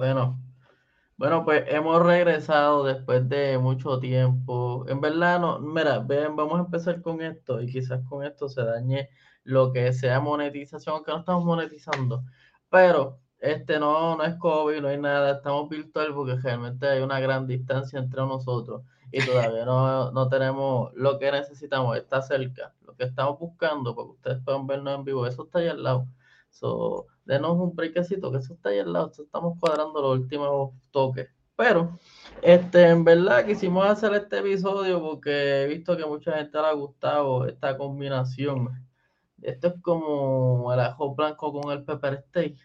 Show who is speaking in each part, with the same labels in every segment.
Speaker 1: Bueno, bueno, pues hemos regresado después de mucho tiempo. En verdad, no, mira, ven, vamos a empezar con esto y quizás con esto se dañe lo que sea monetización, aunque no estamos monetizando. Pero este no, no es COVID, no hay nada, estamos virtual porque realmente hay una gran distancia entre nosotros y todavía no, no tenemos lo que necesitamos, está cerca. Lo que estamos buscando, porque ustedes puedan vernos en vivo, eso está ahí al lado. So, denos un breakcito, que eso está ahí al lado, estamos cuadrando los últimos toques. Pero, este, en verdad quisimos hacer este episodio porque he visto que mucha gente le ha gustado esta combinación. Esto es como el ajo blanco con el pepper steak.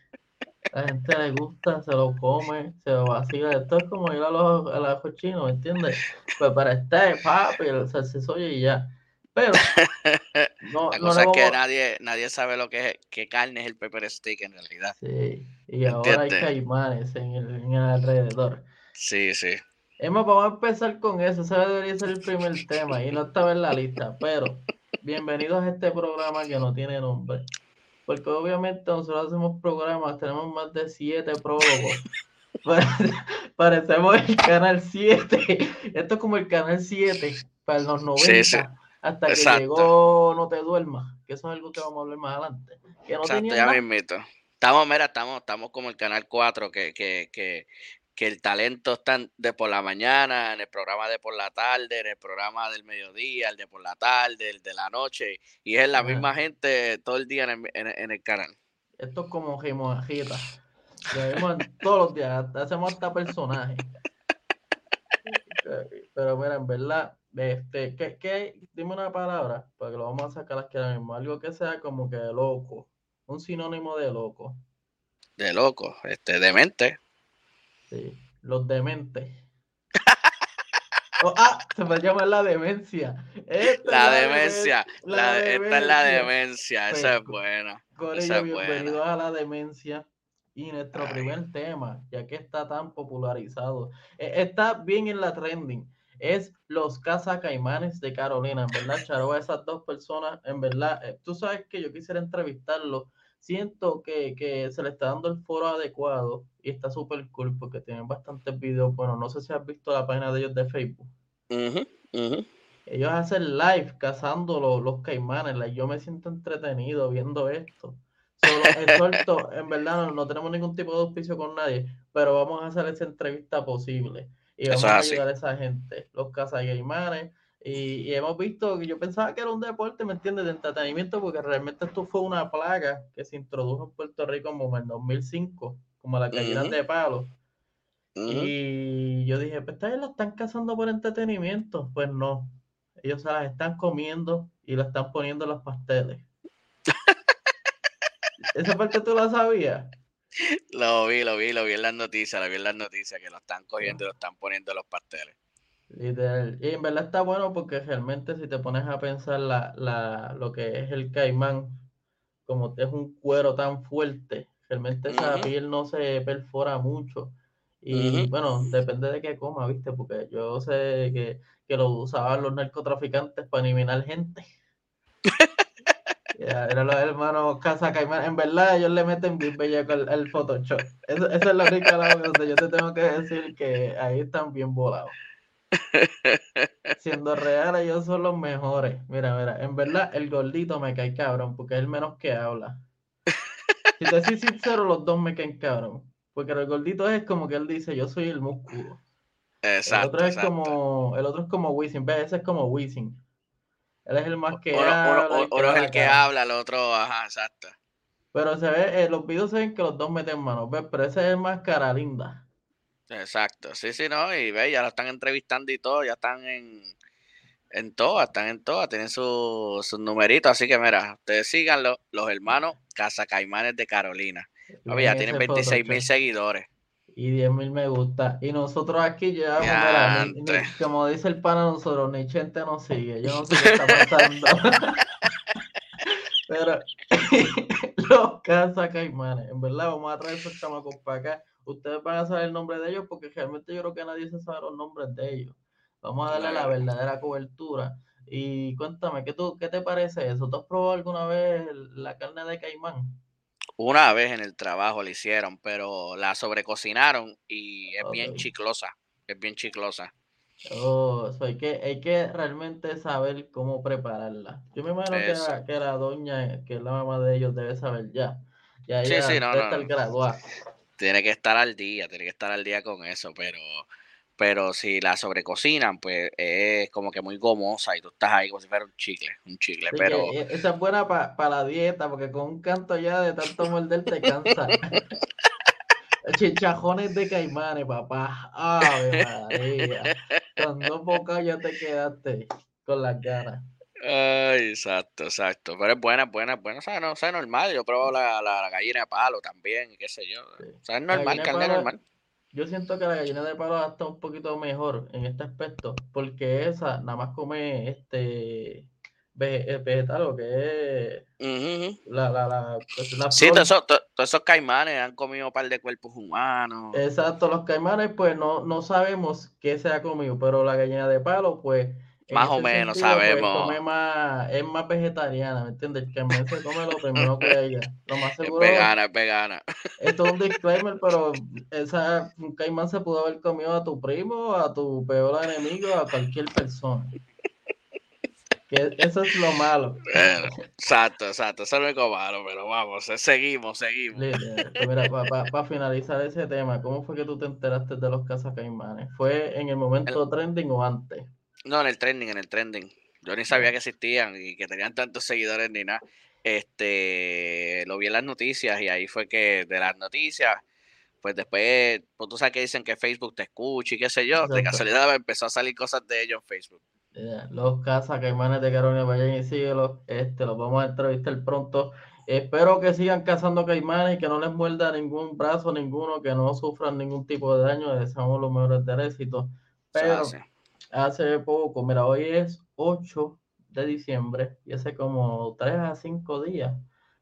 Speaker 1: La gente le gusta, se lo come, se lo vacila. Esto es como ir a los, al ajo chino, ¿me entiendes? Pepper steak, papi, el salsa y ya. Pero
Speaker 2: no, la cosa es que nadie, nadie sabe lo que es, qué carne es el pepper steak en realidad.
Speaker 1: Sí, y ahora hay caimanes en el, en el alrededor.
Speaker 2: Sí, sí.
Speaker 1: Emma, vamos a empezar con eso. Ese debería ser el primer tema y no estaba en la lista. Pero bienvenidos a este programa que no tiene nombre. Porque obviamente nosotros hacemos programas, tenemos más de siete prólogos. Parecemos el canal 7. Esto es como el canal 7 para los 90. Sí, sí hasta que llegó No te duermas, que eso es algo que vamos a hablar más adelante. Que no
Speaker 2: Exacto, ya me invito. Estamos, mira, estamos, estamos como el canal 4, que, que, que, que el talento está de por la mañana, en el programa de por la tarde, en el programa del mediodía, el de por la tarde, el de la noche, y es la misma gente todo el día en el, en, el canal.
Speaker 1: Esto es como Jimojita. todos los días, hacemos hasta personajes. Pero mira, en verdad, este, ¿qué, qué? Dime una palabra, porque lo vamos a sacar aquí ahora mismo. Algo que sea como que loco. Un sinónimo de loco.
Speaker 2: De loco, este, demente.
Speaker 1: Sí, los dementes. Oh, ah, se me llama la demencia.
Speaker 2: la, demencia. La, esta es la demencia. esa es buena. esa
Speaker 1: es bienvenidos a la demencia. Y nuestro primer tema, ya que está tan popularizado, e, está bien en la trending es los caimanes de Carolina, en verdad, Charo, esas dos personas, en verdad, eh, tú sabes que yo quisiera entrevistarlo, siento que, se le está dando el foro adecuado y está súper cool porque tienen bastantes videos, bueno, no sé si has visto la página de ellos de Facebook. Ellos hacen live cazando los, los caimanes, yo me siento entretenido viendo esto. Solo, en verdad no, no tenemos ningún tipo de auspicio con nadie, pero vamos a hacer esa entrevista posible y vamos a ayudar a esa gente, los cazagaimanes. Y, y, hemos visto que yo pensaba que era un deporte, ¿me entiendes? De entretenimiento, porque realmente esto fue una plaga que se introdujo en Puerto Rico como en 2005, como la caída de palo. Y yo dije, pues esta la están cazando por entretenimiento. Pues no, ellos se las están comiendo y la están poniendo en los pasteles. ¿Esa parte tú la sabías?
Speaker 2: Lo vi, lo vi, lo vi en las noticias, lo vi en las noticias que lo están cogiendo y lo están poniendo en los pasteles.
Speaker 1: Literal. Y en verdad está bueno porque realmente si te pones a pensar la, la, lo que es el caimán, como es un cuero tan fuerte, realmente esa piel no se perfora mucho. Y bueno, depende de qué coma, ¿viste? Porque yo sé que, que lo usaban los narcotraficantes para eliminar gente. Era los hermanos Casa Caimán. En verdad, ellos le meten bien bella el, el Photoshop. esa es la única donde yo te tengo que decir que ahí están bien volados. Siendo real, ellos son los mejores. Mira, mira, en verdad, el gordito me cae cabrón, porque es el menos que habla. Si te soy sincero, los dos me caen cabrón. Porque el gordito es como que él dice, yo soy el músculo.
Speaker 2: Exacto.
Speaker 1: El otro
Speaker 2: es
Speaker 1: como, el otro es como Wisin, ese es como Wisin. Él es el más que
Speaker 2: uno, habla. Uno, es el que habla, el otro, ajá, exacto.
Speaker 1: Pero se ve, eh, los videos se ven que los dos meten manos, ¿ves? Pero ese es el más cara linda.
Speaker 2: Exacto, sí, sí, no, y ve, ya lo están entrevistando y todo, ya están en, en todas, están en todas, tienen sus su numeritos, así que mira, ustedes síganlo, los hermanos Casa Caimanes de Carolina. ya tienen 26 mil seguidores
Speaker 1: y 10 mil me gusta. Y nosotros aquí llevamos, como dice el pana, nosotros ni gente nos sigue. Yo no sé qué está pasando. Pero los Casa Caimanes, en verdad, vamos a traer esos chamacos para acá. Ustedes van a saber el nombre de ellos porque realmente yo creo que nadie se sabe los nombres de ellos. Vamos a darle la verdadera cobertura. Y cuéntame, ¿qué, tú, ¿qué te parece eso? ¿Tú has probado alguna vez la carne de caimán?
Speaker 2: Una vez en el trabajo lo hicieron, pero la sobrecocinaron y es bien chiclosa. Es bien chiclosa.
Speaker 1: Oh, so hay que, hay que realmente saber cómo prepararla. Yo me imagino que la, que la doña, que es la mamá de ellos, debe saber ya. Ya
Speaker 2: Sí, sí, no,
Speaker 1: debe
Speaker 2: no,
Speaker 1: estar
Speaker 2: no. Tiene que estar al día, tiene que estar al día con eso, pero, pero si la sobrecocinan, pues es como que muy gomosa y tú estás ahí como si fuera un chicle, un chicle, pero
Speaker 1: e- esa es buena para la dieta, porque con un canto ya de tanto morder te cansa. Chichajones de caimanes, papá. Ave María. Con dos bocados ya te quedaste con las ganas.
Speaker 2: Ay, exacto, exacto. Pero es buena, es buena, es buena. O sea, no, o sea, normal. Yo pruebo la, la, la gallina de palo también, qué sé yo. O sea, es normal, carne normal.
Speaker 1: Yo siento que la gallina de palo está un poquito mejor en este aspecto, porque esa nada más come este eh, vegetal, o que es
Speaker 2: Ujú, ujú.
Speaker 1: la, la, la, pues,
Speaker 2: Sí, todos esos, to- esos caimanes han comido un par de cuerpos humanos.
Speaker 1: Exacto, los caimanes, pues no, no sabemos qué se ha comido, pero la gallina de palo, pues.
Speaker 2: Más o menos
Speaker 1: sentido, pues,
Speaker 2: sabemos.
Speaker 1: come más, es más vegetariana, ¿me entiendes? El caimán se come lo primero que ella. Lo más
Speaker 2: Es
Speaker 1: seguro,
Speaker 2: vegana, es vegana.
Speaker 1: esto es un disclaimer, pero esa, un caimán se pudo haber comido a tu primo, a tu peor enemigo, a cualquier persona. Que eso es lo malo.
Speaker 2: Bueno, exacto, exacto. Eso es lo único malo, pero vamos, seguimos, seguimos.
Speaker 1: Literal. Pues para finalizar ese tema, ¿cómo fue que tú te enteraste de los caimanes? ¿Fue en el momento trending o antes?
Speaker 2: No, en el trending, en el trending. Yo ni sabía que existían y que tenían tantos seguidores ni nada. Este, lo vi en las noticias y ahí fue que de las noticias, pues después, pues tú sabes que dicen que Facebook te escucha y qué sé yo. De casualidad me empezó a salir cosas de ellos en Facebook.
Speaker 1: Los caimanes de Carolina, vayan y síguelos. Este, los vamos a entrevistar pronto. Espero que sigan cazando caimanes y que no les muerda ningún brazo, ninguno, que no sufran ningún tipo de daño. Les deseamos los mejores del éxito. Pero
Speaker 2: así.
Speaker 1: Hace poco, mira, hoy es 8 de diciembre y hace como 3 a 5 días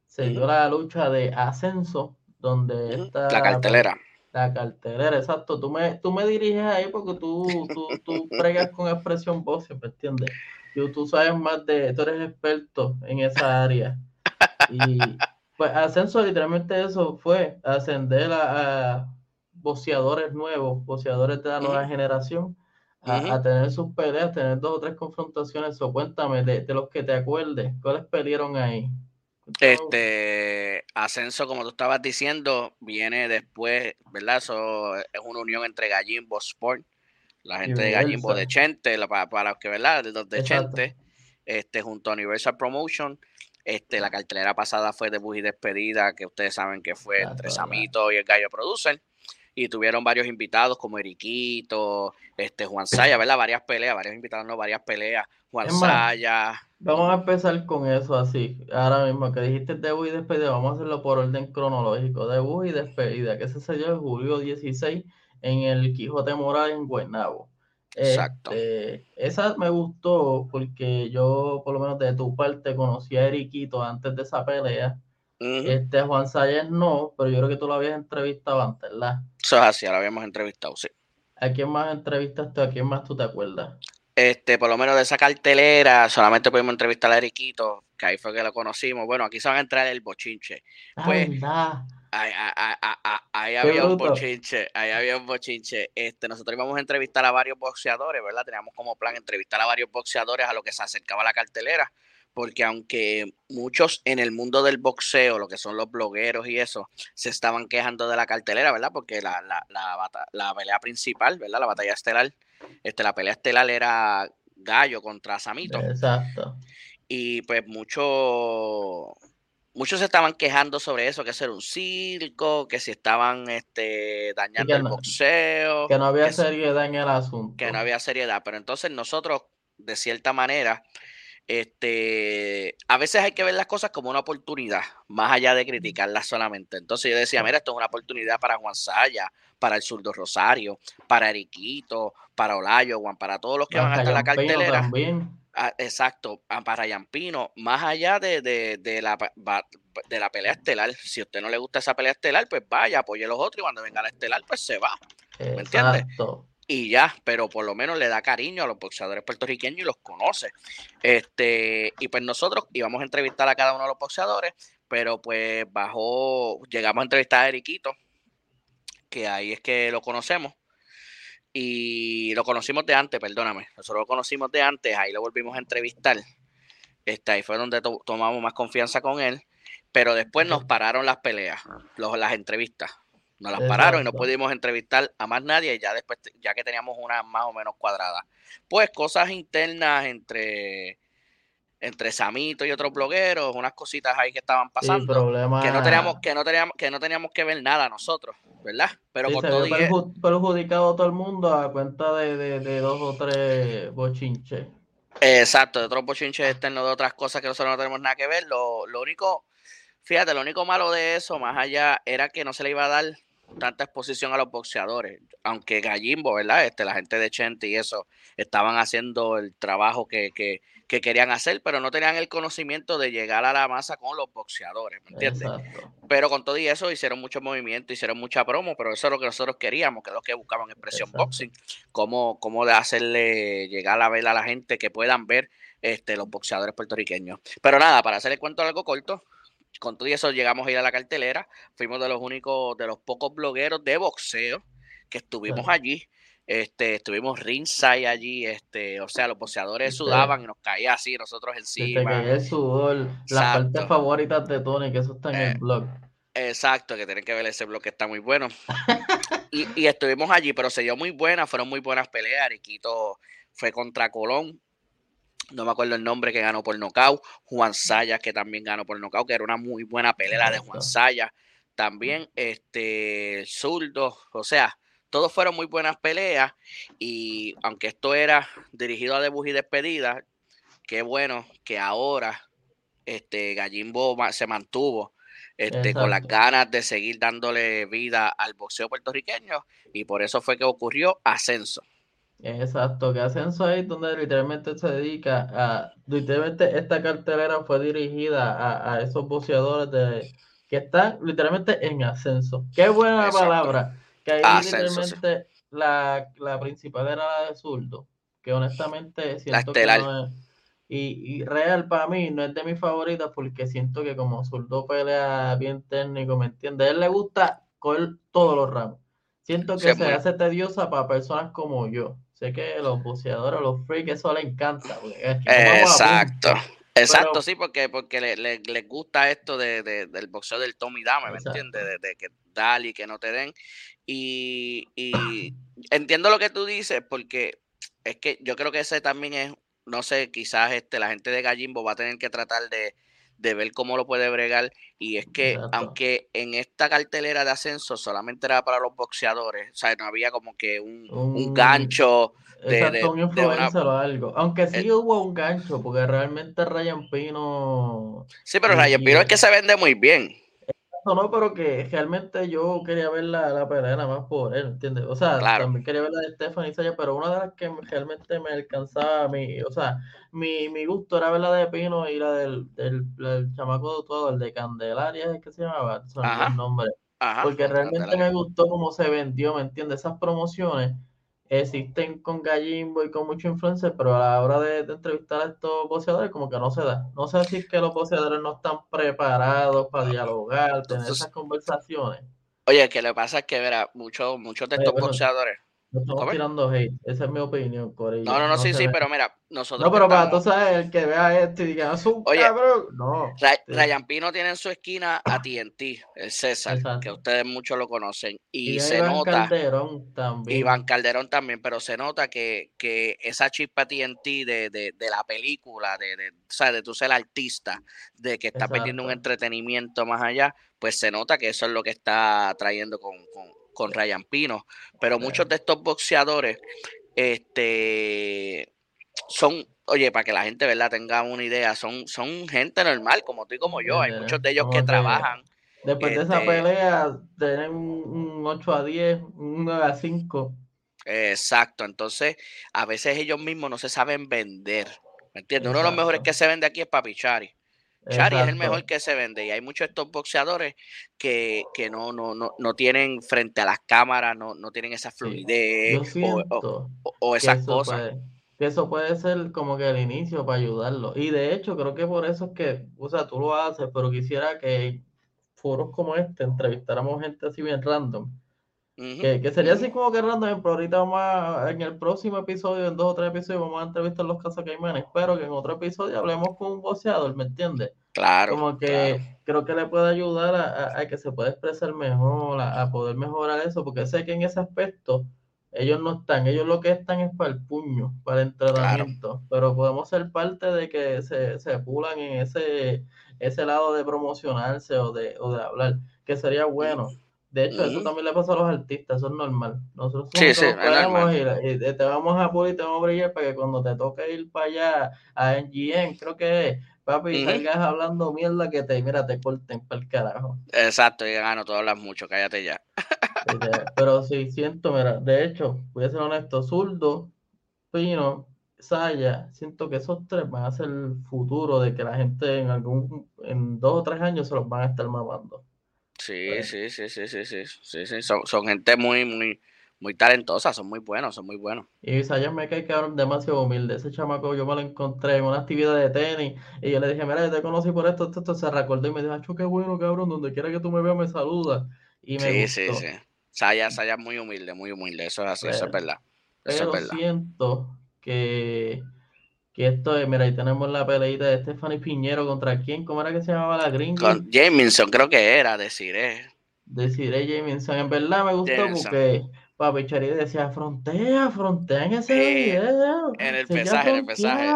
Speaker 1: se dio la lucha de ascenso, donde está
Speaker 2: La cartelera.
Speaker 1: la cartelera, exacto. Tú me, tú me diriges ahí porque tú, tú, tú pregas con expresión voz, ¿me entiendes? Tú, tú sabes más de, tú eres experto en esa área. Y pues ascenso literalmente eso fue ascender a, a boxeadores nuevos, boxeadores de la nueva generación, a, tener sus peleas, tener dos o tres confrontaciones. O cuéntame de, de los que te acuerdes, ¿cuáles pelearon ahí?
Speaker 2: Este ascenso, como tú estabas diciendo, viene después, ¿verdad? Eso es una unión entre Gallimbo Sport, la gente de Gallimbo de. Chente, la- para, para los que, ¿verdad? De los de
Speaker 1: Exacto.
Speaker 2: Chente, este, junto a Universal Promotion. Este, la cartelera pasada fue debut y despedida, que ustedes saben que fue entre. Samito y el Gallo Producer. Y tuvieron varios invitados como Eriquito, este, Juan Saya, ¿verdad? Varias peleas, varios invitados, no, varias peleas. Juan
Speaker 1: más,
Speaker 2: Saya.
Speaker 1: Vamos a empezar con eso así. Ahora mismo que dijiste debut y despedida, vamos a hacerlo por orden cronológico. Debut y despedida, que se dio en julio 16 en el Quijote Morales en Guaynabo.
Speaker 2: Exacto.
Speaker 1: Este, esa me gustó porque yo, por lo menos de tu parte, conocí a Eriquito antes de esa pelea.
Speaker 2: Ujú.
Speaker 1: Este, Juan Sayas no, pero yo creo que tú lo habías entrevistado antes, ¿verdad?
Speaker 2: Eso es así, lo habíamos entrevistado, sí.
Speaker 1: ¿A quién más entrevistaste? ¿A quién más tú te acuerdas?
Speaker 2: Este, por lo menos de esa cartelera, solamente pudimos entrevistar a Eriquito, que ahí fue que lo conocimos. Bueno, aquí se van a entrar el bochinche.
Speaker 1: Ah,
Speaker 2: Pues. Ahí, ahí- ahí- había un bochinche, ahí había un bochinche. Este, nosotros íbamos a entrevistar a varios boxeadores, ¿verdad? Teníamos como plan entrevistar a varios boxeadores a lo que se acercaba la cartelera, porque aunque muchos en el mundo del boxeo, lo que son los blogueros y eso, se estaban quejando de la cartelera, ¿verdad? Porque la, la, la, pelea principal, ¿verdad? La batalla estelar, este, la pelea estelar era Gallo contra Samito.
Speaker 1: Exacto.
Speaker 2: Y pues muchos muchos se estaban quejando sobre eso, que eso era un circo, que si estaban este, dañando el
Speaker 1: no-
Speaker 2: boxeo,
Speaker 1: Que no había
Speaker 2: que,
Speaker 1: seriedad en el asunto.
Speaker 2: que no había seriedad. Pero entonces nosotros, de cierta manera, este, a veces hay que ver las cosas como una oportunidad, más allá de criticarlas solamente. Entonces yo decía, mira, esto es una oportunidad para Juan Saya, para el Zurdo Rosario, para Eriquito, para Olayo, Juan, para todos los que van a estar en la cartelera.
Speaker 1: también.
Speaker 2: Ah, exacto, ah, para Yampino, más allá de, de, de la, de la pelea estelar, si a usted no le gusta esa pelea estelar, pues vaya, apoye a los otros y cuando venga la estelar, pues se va entiendes? Y ya, pero por lo menos le da cariño a los boxeadores puertorriqueños y los conoce. Este, y pues nosotros íbamos a entrevistar a cada uno de los boxeadores, pero pues bajó, llegamos a entrevistar a Eriquito, que ahí es que lo conocemos. Y lo conocimos de antes, perdóname. Nosotros lo conocimos de antes, ahí lo volvimos a entrevistar. Este, ahí fue donde tomamos más confianza con él. Pero después nos pararon las peleas, los, las entrevistas. Nos las pararon y no pudimos entrevistar a más nadie, ya después, ya que teníamos una más o menos cuadrada. Pues cosas internas entre entre Samito y otros blogueros, unas cositas ahí que estaban pasando, que no teníamos que no teníamos que no teníamos que ver nada nosotros, ¿verdad?
Speaker 1: Pero con todo perjudicado todo el mundo a cuenta de, dos o tres bochinches.
Speaker 2: Exacto, de otros bochinches externos, de otras cosas que nosotros no tenemos nada que ver. Lo, lo único, fíjate, lo único malo de eso, más allá, era que no se le iba a dar tanta exposición a los boxeadores, aunque Gallimbo, ¿verdad? Este, la gente de Chente y eso estaban haciendo el trabajo que, que, que, querían hacer, pero no tenían el conocimiento de llegar a la masa con los boxeadores, ¿me entiendes? Pero con todo y eso hicieron mucho movimiento, hicieron mucha promo, pero eso es lo que nosotros queríamos, que es lo que buscaban expresión boxing, cómo, cómo de hacerle llegar a ver a la gente que puedan ver este, los boxeadores puertorriqueños. Pero nada, para hacer el cuento algo corto, con todo eso llegamos a ir a la cartelera, fuimos de los únicos, de los pocos blogueros de boxeo que estuvimos allí. Este, estuvimos ringside allí, este, o sea, los boxeadores sudaban y nos caía así nosotros encima.
Speaker 1: el sudor, las partes favoritas de Tony, que eso está en el eh, blog.
Speaker 2: Exacto, que tienen que ver ese blog que está muy bueno. y, y, estuvimos allí, pero se dio muy buena, fueron muy buenas peleas. Ariquito fue contra Colón, no me acuerdo el nombre que ganó por nocaut, Juan Sayas que también ganó por nocaut, que era una muy buena pelea de Juan Sayas, también este Zurdo, o sea, todos fueron muy buenas peleas y aunque esto era dirigido a debut y despedida, qué bueno que ahora este Gallimbo se mantuvo este, con las ganas de seguir dándole vida al boxeo puertorriqueño y por eso fue que ocurrió ascenso.
Speaker 1: Exacto, que Ascenso ahí donde literalmente se dedica a, literalmente esta cartelera fue dirigida a, esos boxeadores de, que están literalmente en ascenso. Qué buena palabra, que ahí literalmente la, principal era la de zurdo, que honestamente siento que no es, y, y, real para mí no es de mis favoritas porque siento que como zurdo pelea bien técnico, ¿me entiendes? A él le gusta coger todos los ramos. Siento que se hace tediosa para personas como yo que los buceadores, los freaks, eso les encanta.
Speaker 2: Exacto. Exacto, sí, porque, porque les le, gusta esto de, del boxeo del Tommy Dame, ¿me entiendes? De, que dale y que no te den. Y, y entiendo lo que tú dices, porque es que yo creo que ese también es, no sé, quizás este, la gente de Gallimbo va a tener que tratar de, de ver cómo lo puede bregar. Y es que, aunque en esta cartelera de ascenso solamente era para los boxeadores, o sea, no había como que un, gancho.
Speaker 1: De, un influencer o algo. Aunque sí hubo un gancho, porque realmente Ryan Pino.
Speaker 2: Sí, pero Ryan Pino es que se vende muy bien
Speaker 1: no, pero que realmente yo quería ver la, la pelea nada más por él, ¿entiendes? O sea, también quería ver la de Stephanie Saya, pero una de las que realmente me alcanzaba mí, o sea, mi, mi gusto era ver la de Pino y la del, del, chamaco de todo, el de Candelaria, es que se llamaba, son el nombre. Porque realmente me gustó cómo se vendió, ¿me entiendes? Esas promociones existen con Gallimbo y con muchos influencers, pero a la hora de, entrevistar a estos boxeadores como que no se da. No sé si es que los boxeadores no están preparados para dialogar, tener esas conversaciones.
Speaker 2: Oye, que le pasa es que, verá, muchos, muchos de estos boxeadores
Speaker 1: no estamos tirando hate, esa es mi opinión, Corillo.
Speaker 2: No, no, no, sí, sí, pero mira, nosotros.
Speaker 1: No, pero para tú sabes, el que vea esto y diga, es un Oye, cabrón. No.
Speaker 2: Ryan Pino tiene en su esquina a TNT, el César, que ustedes muchos lo conocen. Y, se Iván nota. Calderón también. Iván Calderón también, pero se nota que, que esa chispa TNT de, de, de la película, de, de, o sea, de tú ser artista, de que está perdiendo un entretenimiento más allá, pues se nota que eso es lo que está trayendo con, con con Ryan Pino, pero muchos de estos boxeadores este, son, oye, para que la gente ¿verdad? tenga una idea, son, son gente normal, como tú y como yo. Hay muchos de ellos que trabajan.
Speaker 1: Después de esa este pelea, tienen un 8 a 10, un 9 a 5.
Speaker 2: Exacto, entonces a veces ellos mismos no se saben vender. ¿Me entiendes? Uno de los mejores que se vende aquí es Papichari. Chari es el mejor que se vende y hay muchos de estos boxeadores que, que no, no, no, no, tienen frente a las cámaras, no, no tienen esa fluidez o, o, esas cosas.
Speaker 1: que eso puede ser como que el inicio para ayudarlo. Y de hecho, creo que por eso es que, o sea, tú lo haces, pero quisiera que foros como este entrevistáramos gente así bien random. Que, sería así como que random, pero ahorita vamos a, en el próximo episodio, en dos o tres episodios, vamos a entrevistar los casos caimanes. Espero que en otro episodio hablemos con un boxeador, ¿me entiendes?
Speaker 2: Claro.
Speaker 1: Como que creo que le puede ayudar a, que se pueda expresar mejor, a, poder mejorar eso, porque sé que en ese aspecto ellos no están, ellos lo que están es para el puño, para el entrenamiento, pero podemos ser parte de que se, se pulan en ese, ese lado de promocionarse o de, o de hablar, que sería bueno. De hecho, eso también le pasa a los artistas, eso es normal. Nosotros sí, sí, y, te vamos a pulir y te vamos a brillar para que cuando te toque ir para allá a NGN, creo que papi, salgas hablando mierda que te, mira, te corten para el carajo.
Speaker 2: Exacto, y gano, tú hablas mucho, cállate ya.
Speaker 1: Pero sí, siento, mira, de hecho, voy a ser honesto, Zurdo, Pino, Saya, siento que esos tres van a ser el futuro de que la gente en algún, en dos o tres años se los van a estar mamando.
Speaker 2: Sí, pues sí, sí, sí, sí, sí, sí, sí, Son, son gente muy, muy, muy talentosa, son muy buenos, son muy buenos.
Speaker 1: Y Sayan me cae cabrón demasiado humilde. Ese chamaco yo me lo encontré en una actividad de tenis y yo le dije, mira, yo te conocí por esto, esto, esto. Se recordó y me dijo, Acho, qué bueno, cabrón, donde quiera que tú me veas me saluda. Y me sí,
Speaker 2: sí, sí. Saya, Saya muy humilde, muy humilde, eso, es, pero, eso es verdad.
Speaker 1: Eso pero es verdad. siento que que esto es, mira, ahí tenemos la peleita de Stephanie Piñero contra quién, ¿cómo era que se llamaba la gringa?
Speaker 2: Con Jamison, creo que era, deciré.
Speaker 1: Deciré Jamison, en verdad me gustó porque Papi Chari decía, frontea, frontea en ese video.
Speaker 2: En el pesaje, en el pesaje.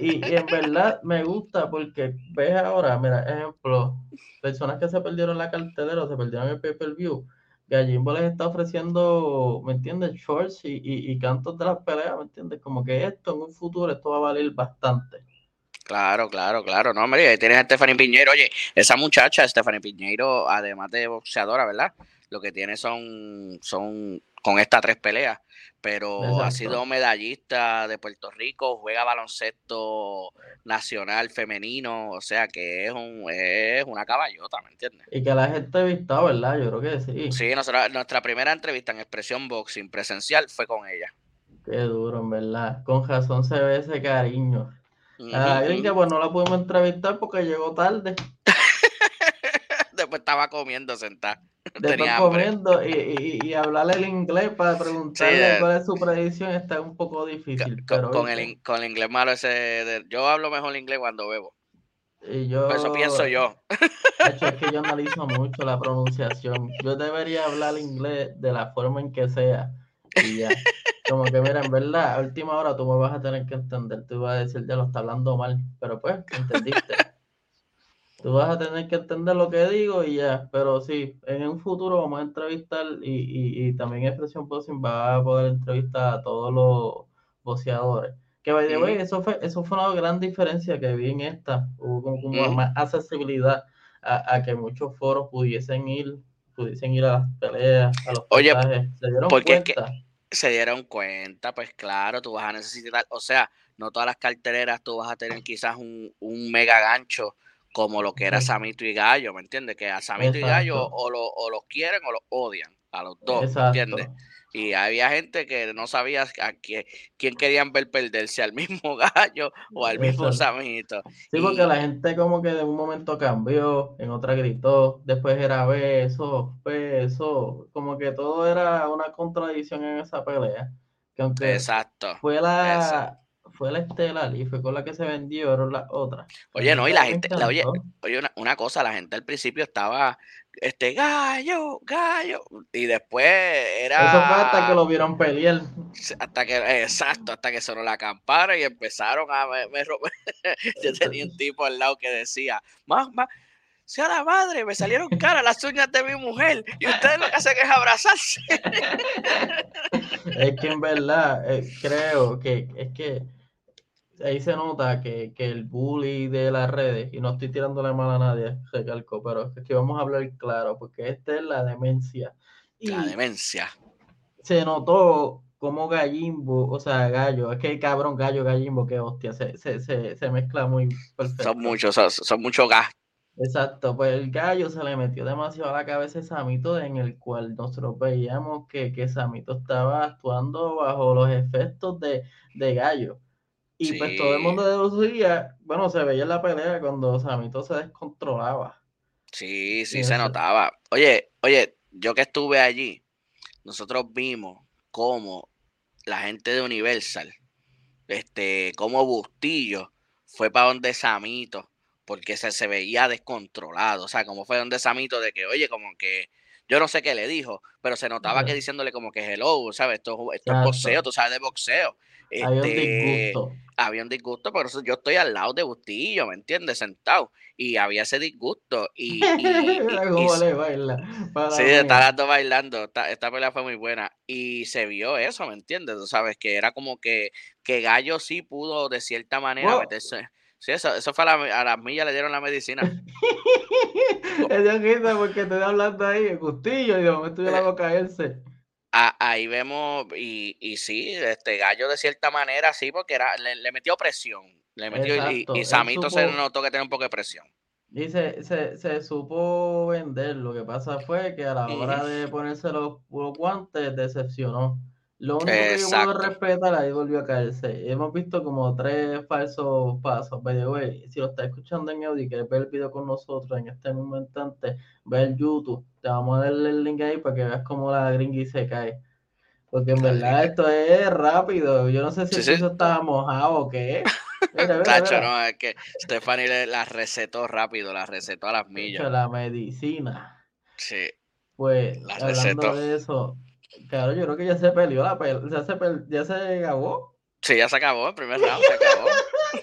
Speaker 1: Y, y, en verdad me gusta porque ves ahora, mira, ejemplo, personas que se perdieron la cartelera, se perdieron el pay-per-view Gallimbo les está ofreciendo, ¿me entiendes? Shorts y, y, cantos de las peleas, ¿me entiendes? Como que esto en un futuro, esto va a valer bastante.
Speaker 2: Claro, claro, claro. No, hombre, ahí tienes a Stephanie Piñeiro. Oye, esa muchacha, Stephanie Piñeiro, además de boxeadora, ¿verdad? Lo que tiene son, son con estas tres peleas pero ha sido medallista de Puerto Rico, juega baloncesto nacional femenino, o sea que es un es una caballota, ¿me entiendes?
Speaker 1: Y que la gente ha visto, ¿verdad? Yo creo que sí.
Speaker 2: Sí, nuestra primera entrevista en Expresión Boxing presencial fue con ella.
Speaker 1: Qué duro, en verdad. Con razón se ve ese cariño. Ah, que pues no la pudimos entrevistar porque llegó tarde.
Speaker 2: Después estaba comiendo sentada.
Speaker 1: Después comiendo y, y, hablarle el inglés para preguntarle cuál es su predicción está un poco difícil.
Speaker 2: Con, con el, con el inglés malo ese, yo hablo mejor inglés cuando bebo.
Speaker 1: Y yo,
Speaker 2: Eso pienso yo.
Speaker 1: Hecho, es que yo analizo mucho la pronunciación. Yo debería hablar inglés de la forma en que sea. Y ya. Como que, mira, en verdad, a última hora tú me vas a tener que entender. Tú vas a decir, ya lo está hablando mal. Pero pues, entendiste. Tú vas a tener que entender lo que digo y ya, pero sí, en un futuro vamos a entrevistar y, y, también Expresión Boxing va a poder entrevistar a todos los boxeadores. Que by the way, eso fue, eso fue una gran diferencia que vi en esta, hubo como, más accesibilidad a, que muchos foros pudiesen ir, pudiesen ir a las peleas, a los
Speaker 2: Oye, ¿se dieron cuenta? se dieron cuenta, pues claro, tú vas a necesitar, o sea, no todas las cartereras tú vas a tener quizás un, un mega gancho como lo que era Samito y Gallo, ¿me entiendes? Que a Samito y Gallo o, lo, o los quieren o los odian, a los dos, ¿me entiendes? Y había gente que no sabía a quién, quién querían ver perderse, al mismo gallo o al mismo Samito.
Speaker 1: Sí, porque la gente como que de un momento cambió, en otra gritó, después era beso, beso, como que todo era una contradicción en esa pelea. Que aunque
Speaker 2: Exacto.
Speaker 1: Fue la, fue la estelar y fue con la que se vendieron las otras.
Speaker 2: Oye, no, y la gente, oye, oye una, cosa, la gente al principio estaba, este, gallo, gallo, y después era...
Speaker 1: Eso fue hasta que lo vieron pelear.
Speaker 2: Hasta que, exacto, hasta que sonó la campana y empezaron a... Me, yo tenía un tipo al lado que decía, más, más, sea la madre, me salieron caras las uñas de mi mujer y ustedes lo que hacen es abrazarse.
Speaker 1: es que en verdad eh, creo que es que ahí se nota que, el bully de las redes, y no estoy tirando la mano a nadie, recalco, pero es que vamos a hablar claro, porque esta es la demencia.
Speaker 2: la demencia.
Speaker 1: Se notó como Gallimbo, o sea, gallo, es que cabrón, gallo, Gallimbo, que hostia, se, se, se, mezcla muy
Speaker 2: perfecto. Son muchos, son, muchos gas.
Speaker 1: Exacto, pues el gallo se le metió demasiado a la cabeza a Samito, en el cual nosotros veíamos que, que Samito estaba actuando bajo los efectos de, de gallo. Y pues todo el mundo deducía, bueno, se veía en la pelea cuando Samito se descontrolaba.
Speaker 2: Sí, sí, se notaba. Oye, oye, yo que estuve allí, nosotros vimos cómo la gente de Universal, este, como Bustillo, fue para donde Samito, porque se, se veía descontrolado. O sea, como fue donde Samito de que, oye, como que yo no sé qué le dijo, pero se notaba que diciéndole como que hello, ¿sabes? Esto, esto es boxeo, tú sabes de boxeo.
Speaker 1: Había un este, disgusto.
Speaker 2: Había un disgusto, por eso yo estoy al lado de Bustillo, ¿me entiendes? Sentado. Y había ese disgusto. Y, y,
Speaker 1: le baila.
Speaker 2: sí, está dando bailando. Esta, esta, pelea fue muy buena. Y se vio eso, ¿me entiendes? Tú sabes que era como que, que Gallo sí pudo de cierta manera meterse Sí, eso, eso fue a, la, a las millas le dieron la medicina.
Speaker 1: es risa porque estoy hablando ahí, Gustillo, y de momento yo la hago caerse.
Speaker 2: Ahí vemos, y, y sí, este gallo de cierta manera, sí, porque era, le, metió presión. Le metió, y, y, Samito se notó que tenía un poco de presión.
Speaker 1: Y se, se, se, supo vender. Lo que pasa fue que a la hora de ponerse los, los guantes decepcionó. Lo único que yo puedo respetar, ahí volvió a caerse. Hemos visto como tres falsos pasos. si lo estás escuchando en audio y quieres ver el video con nosotros en este momento antes, ve el YouTube. Te vamos a darle el link ahí para que veas cómo la gringui se cae. Porque en verdad esto es rápido. Yo no sé si el piso estaba mojado o qué.
Speaker 2: Tacho, no, es que Stephanie la recetó rápido, la recetó a las millas.
Speaker 1: La medicina.
Speaker 2: Sí.
Speaker 1: Pues, la hablando de eso, Claro, yo creo que ya se peleó la pelea. Ya se, ya se acabó.
Speaker 2: Sí, ya se acabó. El primer round se acabó.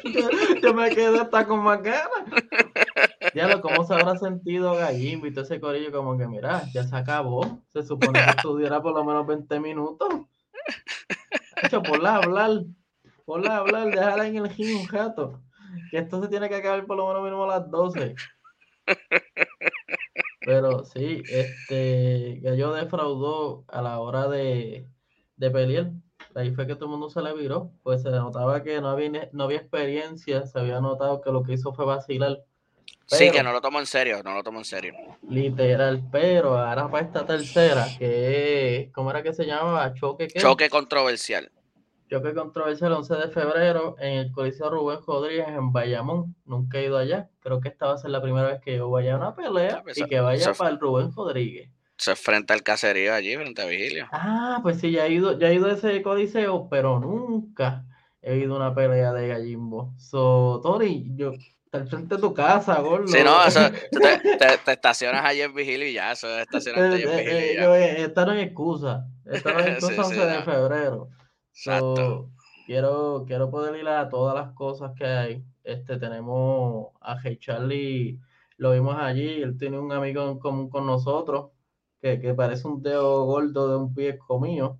Speaker 1: yo, me quedé hasta con más ganas. Ya lo, ¿cómo se habrá sentido Gallín? y todo ese corillo? Como que, mira, ya se acabó. Se supone que estuviera por lo menos 20 minutos. Hecho, ponla a hablar. Ponla a hablar, déjala en el gym un rato. Que esto se tiene que acabar por lo menos mínimo a las 12. Pero sí, este Gallo defraudó a la hora de, de pelear. Ahí fue que todo el mundo se le viró. Pues se notaba que no había, no había experiencia, se había notado que lo que hizo fue vacilar.
Speaker 2: sí, que no lo tomó en serio, no lo tomó en serio.
Speaker 1: Literal, pero ahora para esta tercera, que ¿cómo era que se llamaba? Choque,
Speaker 2: Choque controversial.
Speaker 1: Yo que controversia el 11 de febrero en el Coliseo Rubén Rodríguez en Bayamón. Nunca he ido allá. Creo que esta va a ser la primera vez que yo vaya a una pelea y que vaya para el Rubén Rodríguez.
Speaker 2: Se frente al caserío allí, frente a Vigilio.
Speaker 1: Ah, pues sí, ya he ido, ya he ido a ese coliseo, pero nunca he ido a una pelea de gallimbo. So, Tori, yo está al frente de tu casa, gordo.
Speaker 2: Sí, no, eso, te, estacionas allí en Vigilio y ya, eso es estacionarte allí en eh, eh, Vigilio.
Speaker 1: Eh, esta no es excusa. Esta no es excusa 11 de febrero. Exacto. quiero, quiero poder ir a todas las cosas que hay. Este, tenemos a Hey Charlie, lo vimos allí, él tiene un amigo en común con nosotros, que, que parece un dedo gordo de un pie mío.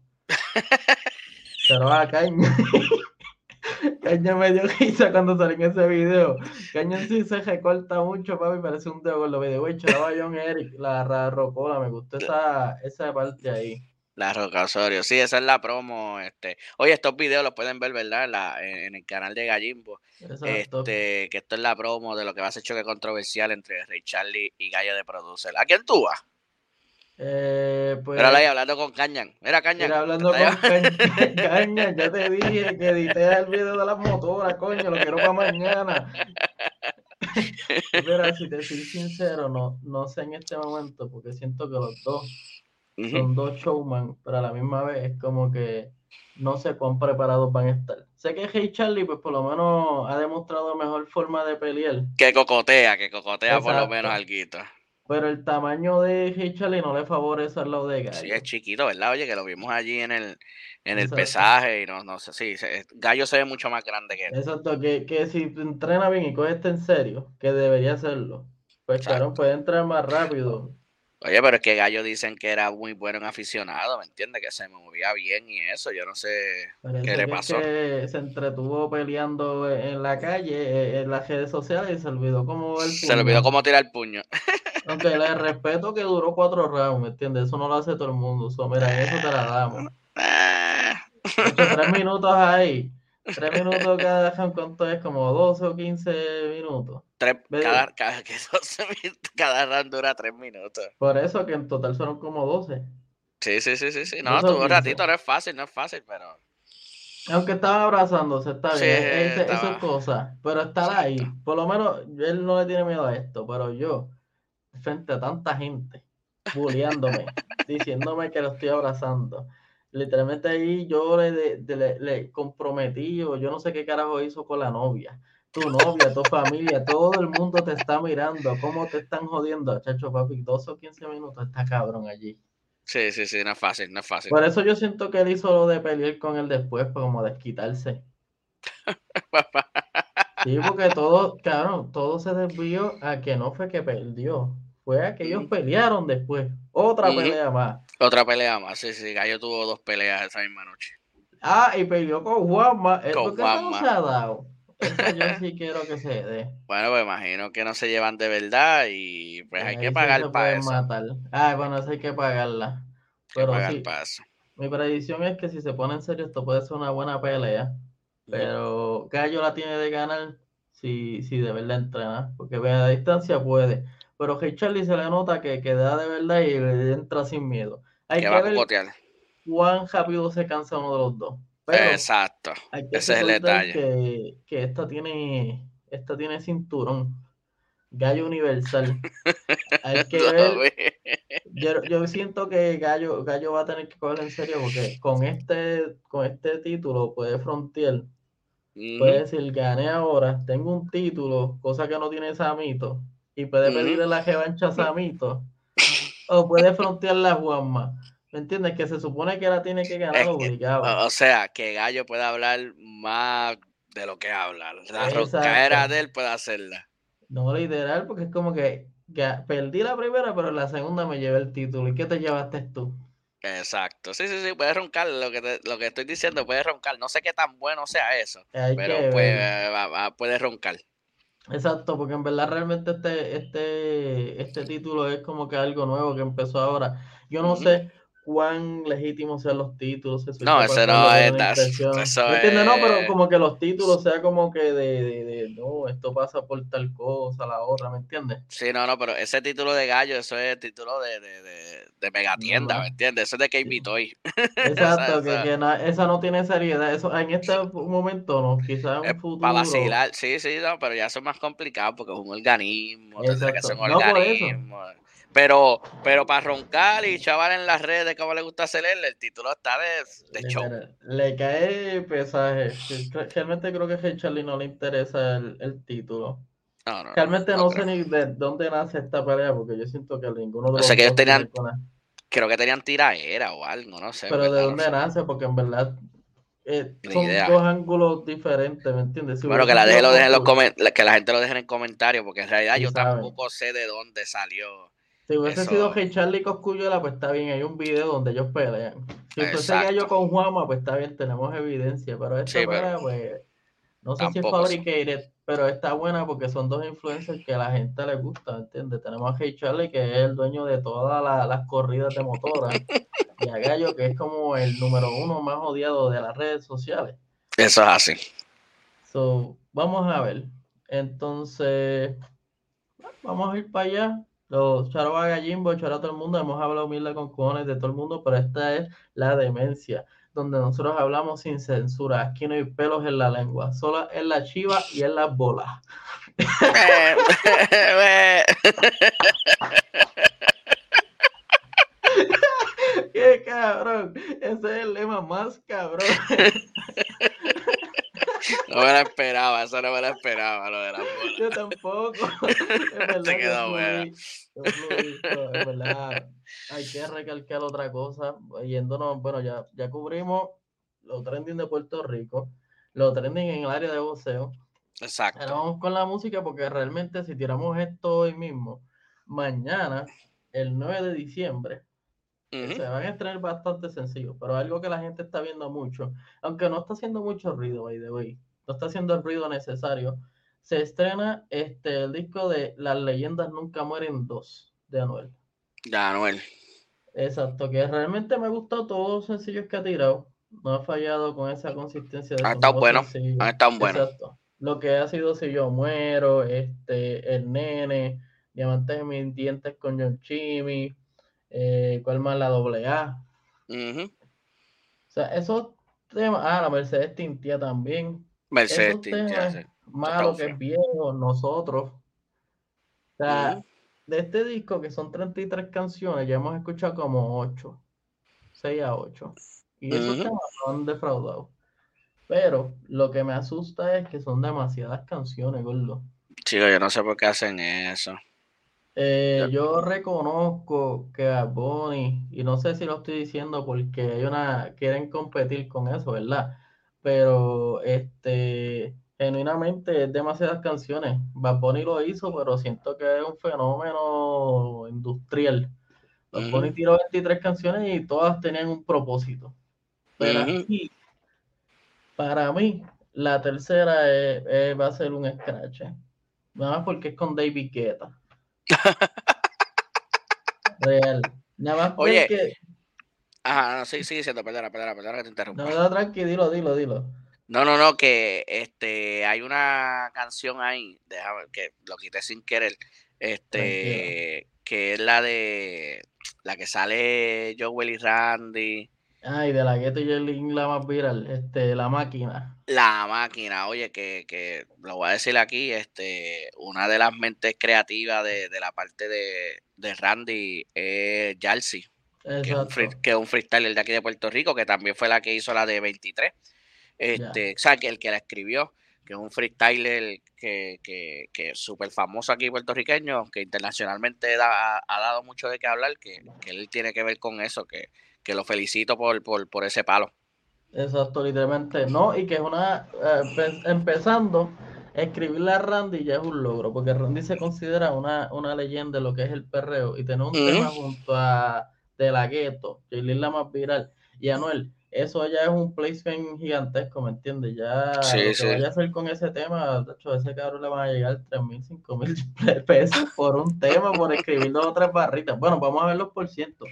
Speaker 1: Pero a Caña. Caña me dio risa cuando salí en ese video. Caña sí se recorta mucho, papi, parece un dedo gordo. Me dijo, John Eric, la rocola, me gustó esa, esa parte ahí.
Speaker 2: La Roca Osorio, sí, esa es la promo. Este. Oye, estos videos los pueden ver, ¿verdad? La, en, el canal de Gallimbo. Este, que esto es la promo de lo que va a ser choque controversial entre Ray Charlie y Gallo de Producer. ¿A quién tú vas?
Speaker 1: Eh, pues,
Speaker 2: Pero ahí hablando con Cañan. Mira, Cañan.
Speaker 1: Mira, hablando con Cañan. Ya te dije que edité el video de las motoras, coño. Lo quiero para mañana. Pero si te soy sincero, no, no sé en este momento, porque siento que los dos son dos showman, pero a la misma vez es como que no sé cuán preparados van a estar. Sé que Hey Charlie, pues por lo menos ha demostrado mejor forma de pelear.
Speaker 2: Que cocotea, que cocotea por lo menos algo.
Speaker 1: Pero el tamaño de Hey Charlie no le favorece al lado de Gallo.
Speaker 2: Sí, es chiquito, ¿verdad? Oye, que lo vimos allí en el, en el pesaje y no, no sé, sí, Gallo se ve mucho más grande que él.
Speaker 1: Exacto, que, que si entrena bien y coge este en serio, que debería hacerlo, pues claro, puede entrar más rápido.
Speaker 2: Oye, pero es que Gallo dicen que era muy bueno en aficionado, ¿me entiendes? Que se movía bien y eso, yo no sé qué le pasó.
Speaker 1: Que se entretuvo peleando en la calle, eh, en las redes sociales y se olvidó cómo el
Speaker 2: Se olvidó cómo tirar el puño.
Speaker 1: Aunque le respeto que duró cuatro rounds, ¿me entiendes? Eso no lo hace todo el mundo. So, mira, eso te la damos. tres minutos ahí. Tres minutos cada round, ¿cuánto es? Como 12 o 15 minutos.
Speaker 2: Tres, cada, cada, que 12 minutos, cada round dura tres minutos.
Speaker 1: Por eso que en total fueron como 12.
Speaker 2: Sí, sí, sí, sí, sí. No,
Speaker 1: 12 o
Speaker 2: tuvo un
Speaker 1: 15.
Speaker 2: ratito, no es fácil, no es fácil, pero.
Speaker 1: Aunque estaban abrazándose, está
Speaker 2: Sí,
Speaker 1: bien, ese- eso
Speaker 2: estaba-
Speaker 1: es cosa. Pero estar ahí, por lo menos él no le tiene miedo a esto, pero yo, frente a tanta gente, bulleándome, diciéndome que lo estoy abrazando. Literalmente ahí yo le, de- le, le comprometí, o yo no sé qué carajo hizo con la novia. Tu novia, tu familia, todo el mundo te está mirando, cómo te están jodiendo, chacho papi, 12 o 15 minutos, está cabrón allí.
Speaker 2: Sí, sí, sí, no es fácil, no es fácil.
Speaker 1: Por eso yo siento que él hizo lo de pelear con él después, pues como desquitarse. Sí, porque todo, claro, todo se desvió a que no fue que perdió, fue que ellos pelearon después. Otra pelea más.
Speaker 2: Otra pelea más, sí, sí. Gallo tuvo dos peleas esa misma noche.
Speaker 1: Ah, y peleó con Juanma. Eh,
Speaker 2: Con
Speaker 1: ¿Por qué eso no se ha dado? Eso yo sí quiero que se dé.
Speaker 2: Bueno, pues imagino que no se llevan de verdad y pues hay
Speaker 1: Ahí
Speaker 2: que pagar para eso.
Speaker 1: matar. Ah, bueno, eso hay que pagarla.
Speaker 2: Hay que
Speaker 1: Pero
Speaker 2: pagar
Speaker 1: sí, mi predicción es que si se pone en serio, esto puede ser una buena pelea. Pero Gallo la tiene de ganar si, si de verdad entrena. Porque ve, a distancia puede. Pero Hey Charlie se le nota que, que da de verdad y le entra sin miedo. Hay
Speaker 2: Que
Speaker 1: ver
Speaker 2: cocotear.
Speaker 1: cuán rápido se cansa uno de los dos. Pero
Speaker 2: Exacto.
Speaker 1: hay que
Speaker 2: ese es el detalle.
Speaker 1: que, que esta tiene esta tiene cinturón. Gallo universal. Hay que ver yo, yo siento que Gallo, Gallo va a tener que cogerlo en serio porque con este, con este título puede frontear,
Speaker 2: Ujú.
Speaker 1: puede decir gané ahora, tengo un título, cosa que no tiene Samito, y puede pedirle la revancha a Samito, o puede frontear la Juanma. ¿Me entiendes? Que se supone que la tiene que ganar
Speaker 2: Es que-
Speaker 1: obligado.
Speaker 2: O, o sea, que Gallo puede hablar más de lo que habla. La rocaera de él puede hacerla.
Speaker 1: No literal, porque es como que ga- perdí la primera, pero la segunda me llevé el título. ¿Y qué te llevaste tú?
Speaker 2: Exacto. Sí, sí, sí, puede roncar. Lo que, te- lo que estoy diciendo, puede roncar. No sé qué tan bueno sea eso,
Speaker 1: Hay
Speaker 2: pero
Speaker 1: que
Speaker 2: pues,
Speaker 1: ver.
Speaker 2: va- va- puede roncar.
Speaker 1: Exacto, porque en verdad realmente este, este, este título es como que algo nuevo que empezó ahora. Yo no sé cuán legítimos sean los títulos. eso
Speaker 2: No,
Speaker 1: pasarlo
Speaker 2: no es. Eso
Speaker 1: ¿Me entiendes? No, pero
Speaker 2: es.
Speaker 1: como que los títulos sea como que de, de, de, no, esto pasa por tal cosa, la otra, ¿me entiendes?
Speaker 2: Sí, no, no, pero ese título de gallo, eso es título de, de, de, de megatienda,
Speaker 1: No.
Speaker 2: ¿me entiendes? Eso es de KB
Speaker 1: Sí.
Speaker 2: Toy.
Speaker 1: Exacto, que, que na- esa no tiene seriedad. Eso en este momento no, quizás en
Speaker 2: Es
Speaker 1: un futuro.
Speaker 2: para vacilar, sí, sí, no, pero ya eso es más complicado porque es un organismo, tendrá que ser un
Speaker 1: No, por eso.
Speaker 2: Pero, pero para roncar y chaval en las redes, como le gusta hacer él, el título está de, de show.
Speaker 1: Le cae pesaje. Realmente creo que a Charlie no le interesa el, el título.
Speaker 2: No, no,
Speaker 1: Realmente
Speaker 2: no
Speaker 1: sé ni de dónde nace esta pelea, porque yo siento que ninguno de
Speaker 2: O
Speaker 1: los
Speaker 2: sea, que ellos tenían- Creo que tenían tiraera o algo, no sé.
Speaker 1: Pero de
Speaker 2: verdad,
Speaker 1: dónde nace, porque en verdad eh, son
Speaker 2: idea.
Speaker 1: dos ángulos diferentes, ¿me entiendes? Si
Speaker 2: Bueno, que la deje, lo dejen en los la- que la gente lo deje en comentarios, porque en realidad
Speaker 1: Sí
Speaker 2: yo
Speaker 1: saben.
Speaker 2: tampoco sé de dónde salió.
Speaker 1: Si hubiese
Speaker 2: eso-
Speaker 1: sido Hey Charlie Coscuyuela, pues está bien, hay un video donde ellos pelean. Si fuese. Gallo con Juama, pues está bien, tenemos evidencia. Pero esta
Speaker 2: Sí, pero
Speaker 1: pelea, pues, no sé si es fabricated, pero está buena porque son dos influencers que a la gente le gusta, ¿entiendes? Tenemos a Hey Charlie, que es el dueño de todas la- las corridas de motora, y a Gallo, que es como el número uno más odiado de las redes sociales.
Speaker 2: Eso es así.
Speaker 1: So, vamos a ver. Entonces, vamos a ir para allá. Los charos a Gallimbo, charos a todo el mundo. Hemos hablado mil de con cojones de todo el mundo, pero esta es la demencia, donde nosotros hablamos sin censura. Aquí no hay pelos en la lengua, solo en la chiva y en las bolas. ¡Qué cabrón! Ese es el lema más cabrón.
Speaker 2: No me la esperaba, eso no me la esperaba, lo de la bola.
Speaker 1: Yo tampoco. Verdad
Speaker 2: Te
Speaker 1: que
Speaker 2: quedó buena.
Speaker 1: es verdad. Hay que recalcar otra cosa. Yéndonos, bueno, ya, ya cubrimos los trending de Puerto Rico, los trending en el área de boxeo. Ahora
Speaker 2: Exacto.
Speaker 1: vamos con la música porque realmente si tiramos esto hoy mismo, mañana, el 9 de diciembre, Se van a estrenar bastante sencillos, pero algo que la gente está viendo mucho, aunque no está haciendo mucho ruido, by the way, no está haciendo el ruido necesario, se estrena este, el disco de Las leyendas nunca mueren 2 de Anuel.
Speaker 2: Ya, Anuel.
Speaker 1: Exacto, que realmente me gustó todos los sencillos que ha tirado. no ha fallado con esa consistencia de
Speaker 2: Han estado buenos, han estado buenos.
Speaker 1: Exacto. Lo que ha sido si yo muero, este, el nene, Diamantes en mis dientes con John Chimmy, eh, ¿cuál más? La doble A. O sea, esos temas, ah, la Mercedes Tintia también.
Speaker 2: Mercedes Tintia,
Speaker 1: Malo que es viejo, nosotros. O sea, de este disco, que son 33 canciones, ya hemos escuchado como 8, 6 a 8. Y esos temas son defraudados. Pero lo que me asusta es que son demasiadas canciones, gordo.
Speaker 2: Chico, yo no sé por qué hacen eso.
Speaker 1: Eh, yo reconozco que a Bonnie, y no sé si lo estoy diciendo porque hay una, quieren competir con eso, ¿verdad? Pero este genuinamente es demasiadas canciones. Bad Bunny lo hizo, pero siento que es un fenómeno industrial. Bad Bunny tiró 23 canciones y todas tenían un propósito. Pero aquí, para mí, la tercera va a ser un scratch. Nada más porque es con David Guetta. Real. Nada más
Speaker 2: Oye. Ajá, sí, sí, siento, perdona, perdona, perdona que te interrumpa.
Speaker 1: No, no, tranqui, dilo, dilo, dilo.
Speaker 2: No, no, no, que este hay una canción ahí, déjame que lo quité sin querer, este, que es la de la que sale Joel y Randy.
Speaker 1: Ay, de la Ghetto y la más viral, este, la máquina.
Speaker 2: La máquina, oye, que, que lo voy a decir aquí, este, una de las mentes creativas de, la parte de, de Randy es Jalsi, que es, un que es un freestyler de aquí de Puerto Rico, que también fue la que hizo la de 23. Este, o sea, que el que la escribió, que es un freestyler que, que, que es súper famoso aquí puertorriqueño, que internacionalmente ha, dado mucho de qué hablar, que, él tiene que ver con eso, que, lo felicito por, por, ese palo.
Speaker 1: Exacto, literalmente. No, y que es una, eh, empezando, escribirle a Randy ya es un logro, porque Randy se considera una, una leyenda de lo que es el perreo, y tener un tema junto a De La Gueto, que es la más viral, y Anuel, eso ya es un placement gigantesco, ¿me entiendes? Ya lo que vaya a hacer con ese tema, de hecho, a ese cabrón le van a llegar 3 mil, 5 mil pesos por un tema, por escribir dos o tres barritas. Bueno, vamos a ver los por ciento.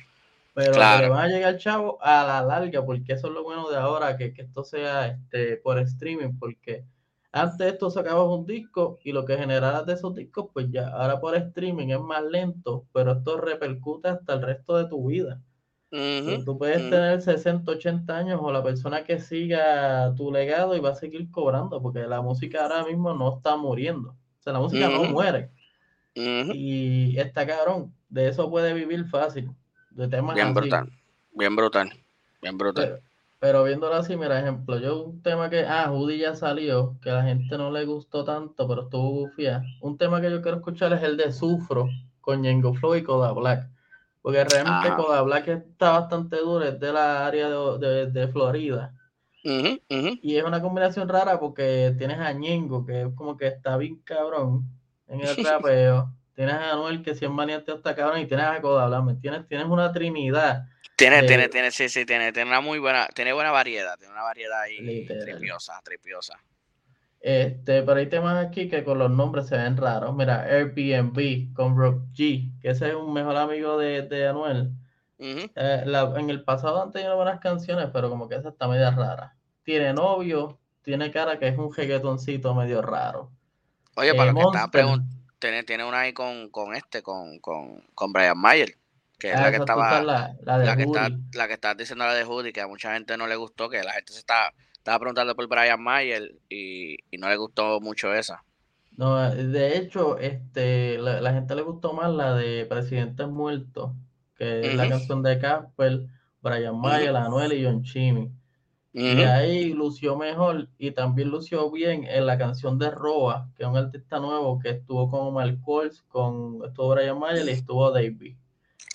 Speaker 1: Pero le van a llegar, chavo, a la larga, porque eso es lo bueno de ahora, que, que esto sea este, por streaming, porque antes esto sacabas un disco y lo que generabas de esos discos, pues ya, ahora por streaming es más lento, pero esto repercute hasta el resto de tu vida tú puedes tener 60, 80 años o la persona que siga tu legado y va a seguir cobrando, porque la música ahora mismo no está muriendo. O sea, la música no muere. Y está cabrón, de eso puede vivir fácil. De temas
Speaker 2: bien brutal, bien brutal, bien brutal.
Speaker 1: Pero, viéndolo así, mira, ejemplo, yo un tema que, ah, Judy ya salió, que a la gente no le gustó tanto, pero estuvo bufía. Un tema que yo quiero escuchar es el de Sufro con Yengo Flow y Coda Black. Porque realmente Coda Black está bastante duro, es de la área de, Florida. Y es una combinación rara porque tienes a Ñengo, que es como que está bien cabrón en el rapeo. Tienes a Anuel, que si es maniante hasta cabrón, y tienes a Coda Black, ¿me tienes? Tienes una trinidad.
Speaker 2: Tiene, tiene, tiene, sí, sí, tiene, tiene una muy buena, tiene buena variedad, tiene una variedad ahí tripiosa, tripiosa.
Speaker 1: Este, pero hay temas aquí que con los nombres se ven raros. Mira, Airbnb con Rob G, que ese es un mejor amigo de, Anuel. Eh, en el pasado han tenido buenas canciones, pero como que esa está media rara. Tiene novio, tiene cara que es un jeguetoncito medio raro.
Speaker 2: Oye, para lo que preguntando, tiene, tiene una ahí con, este, con, con, con Brian Mayer, que es ah, la que estaba. La, la, que está, la que diciendo la de Hoodie, que a mucha gente no le gustó, que la gente se está estaba preguntando por Brian Mayer y, no le gustó mucho esa.
Speaker 1: No, de hecho, este, la, gente le gustó más la de Presidentes Muertos, que es la canción de Casper, Brian Mayer, Anuel y John Chimmy. Y ahí lució mejor y también lució bien en la canción de Roa, que es un artista nuevo que estuvo con Omar Coles, con, estuvo Brian Mayer y estuvo David,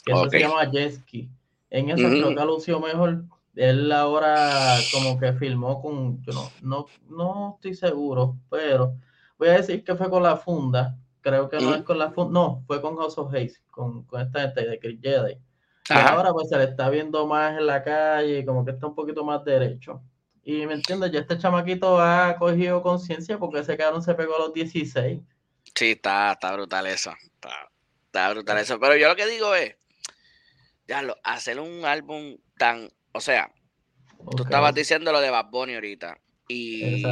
Speaker 1: que eso se llama Jesky. En esa creo que lució mejor. Él ahora como que filmó con, yo no, no, no estoy seguro, pero voy a decir que fue con la funda, creo que no es con la funda, no, fue con House of Haze, con, con esta gente de Chris Jedi. Y ahora pues se le está viendo más en la calle, como que está un poquito más derecho. Y me entiendes, ya este chamaquito ha cogido conciencia porque ese cabrón se pegó a los 16.
Speaker 2: Sí, está, está brutal eso. Está, está brutal eso. Pero yo lo que digo es, ya lo, hacer un álbum tan o sea, Tú estabas diciendo lo de Bad Bunny ahorita. Y,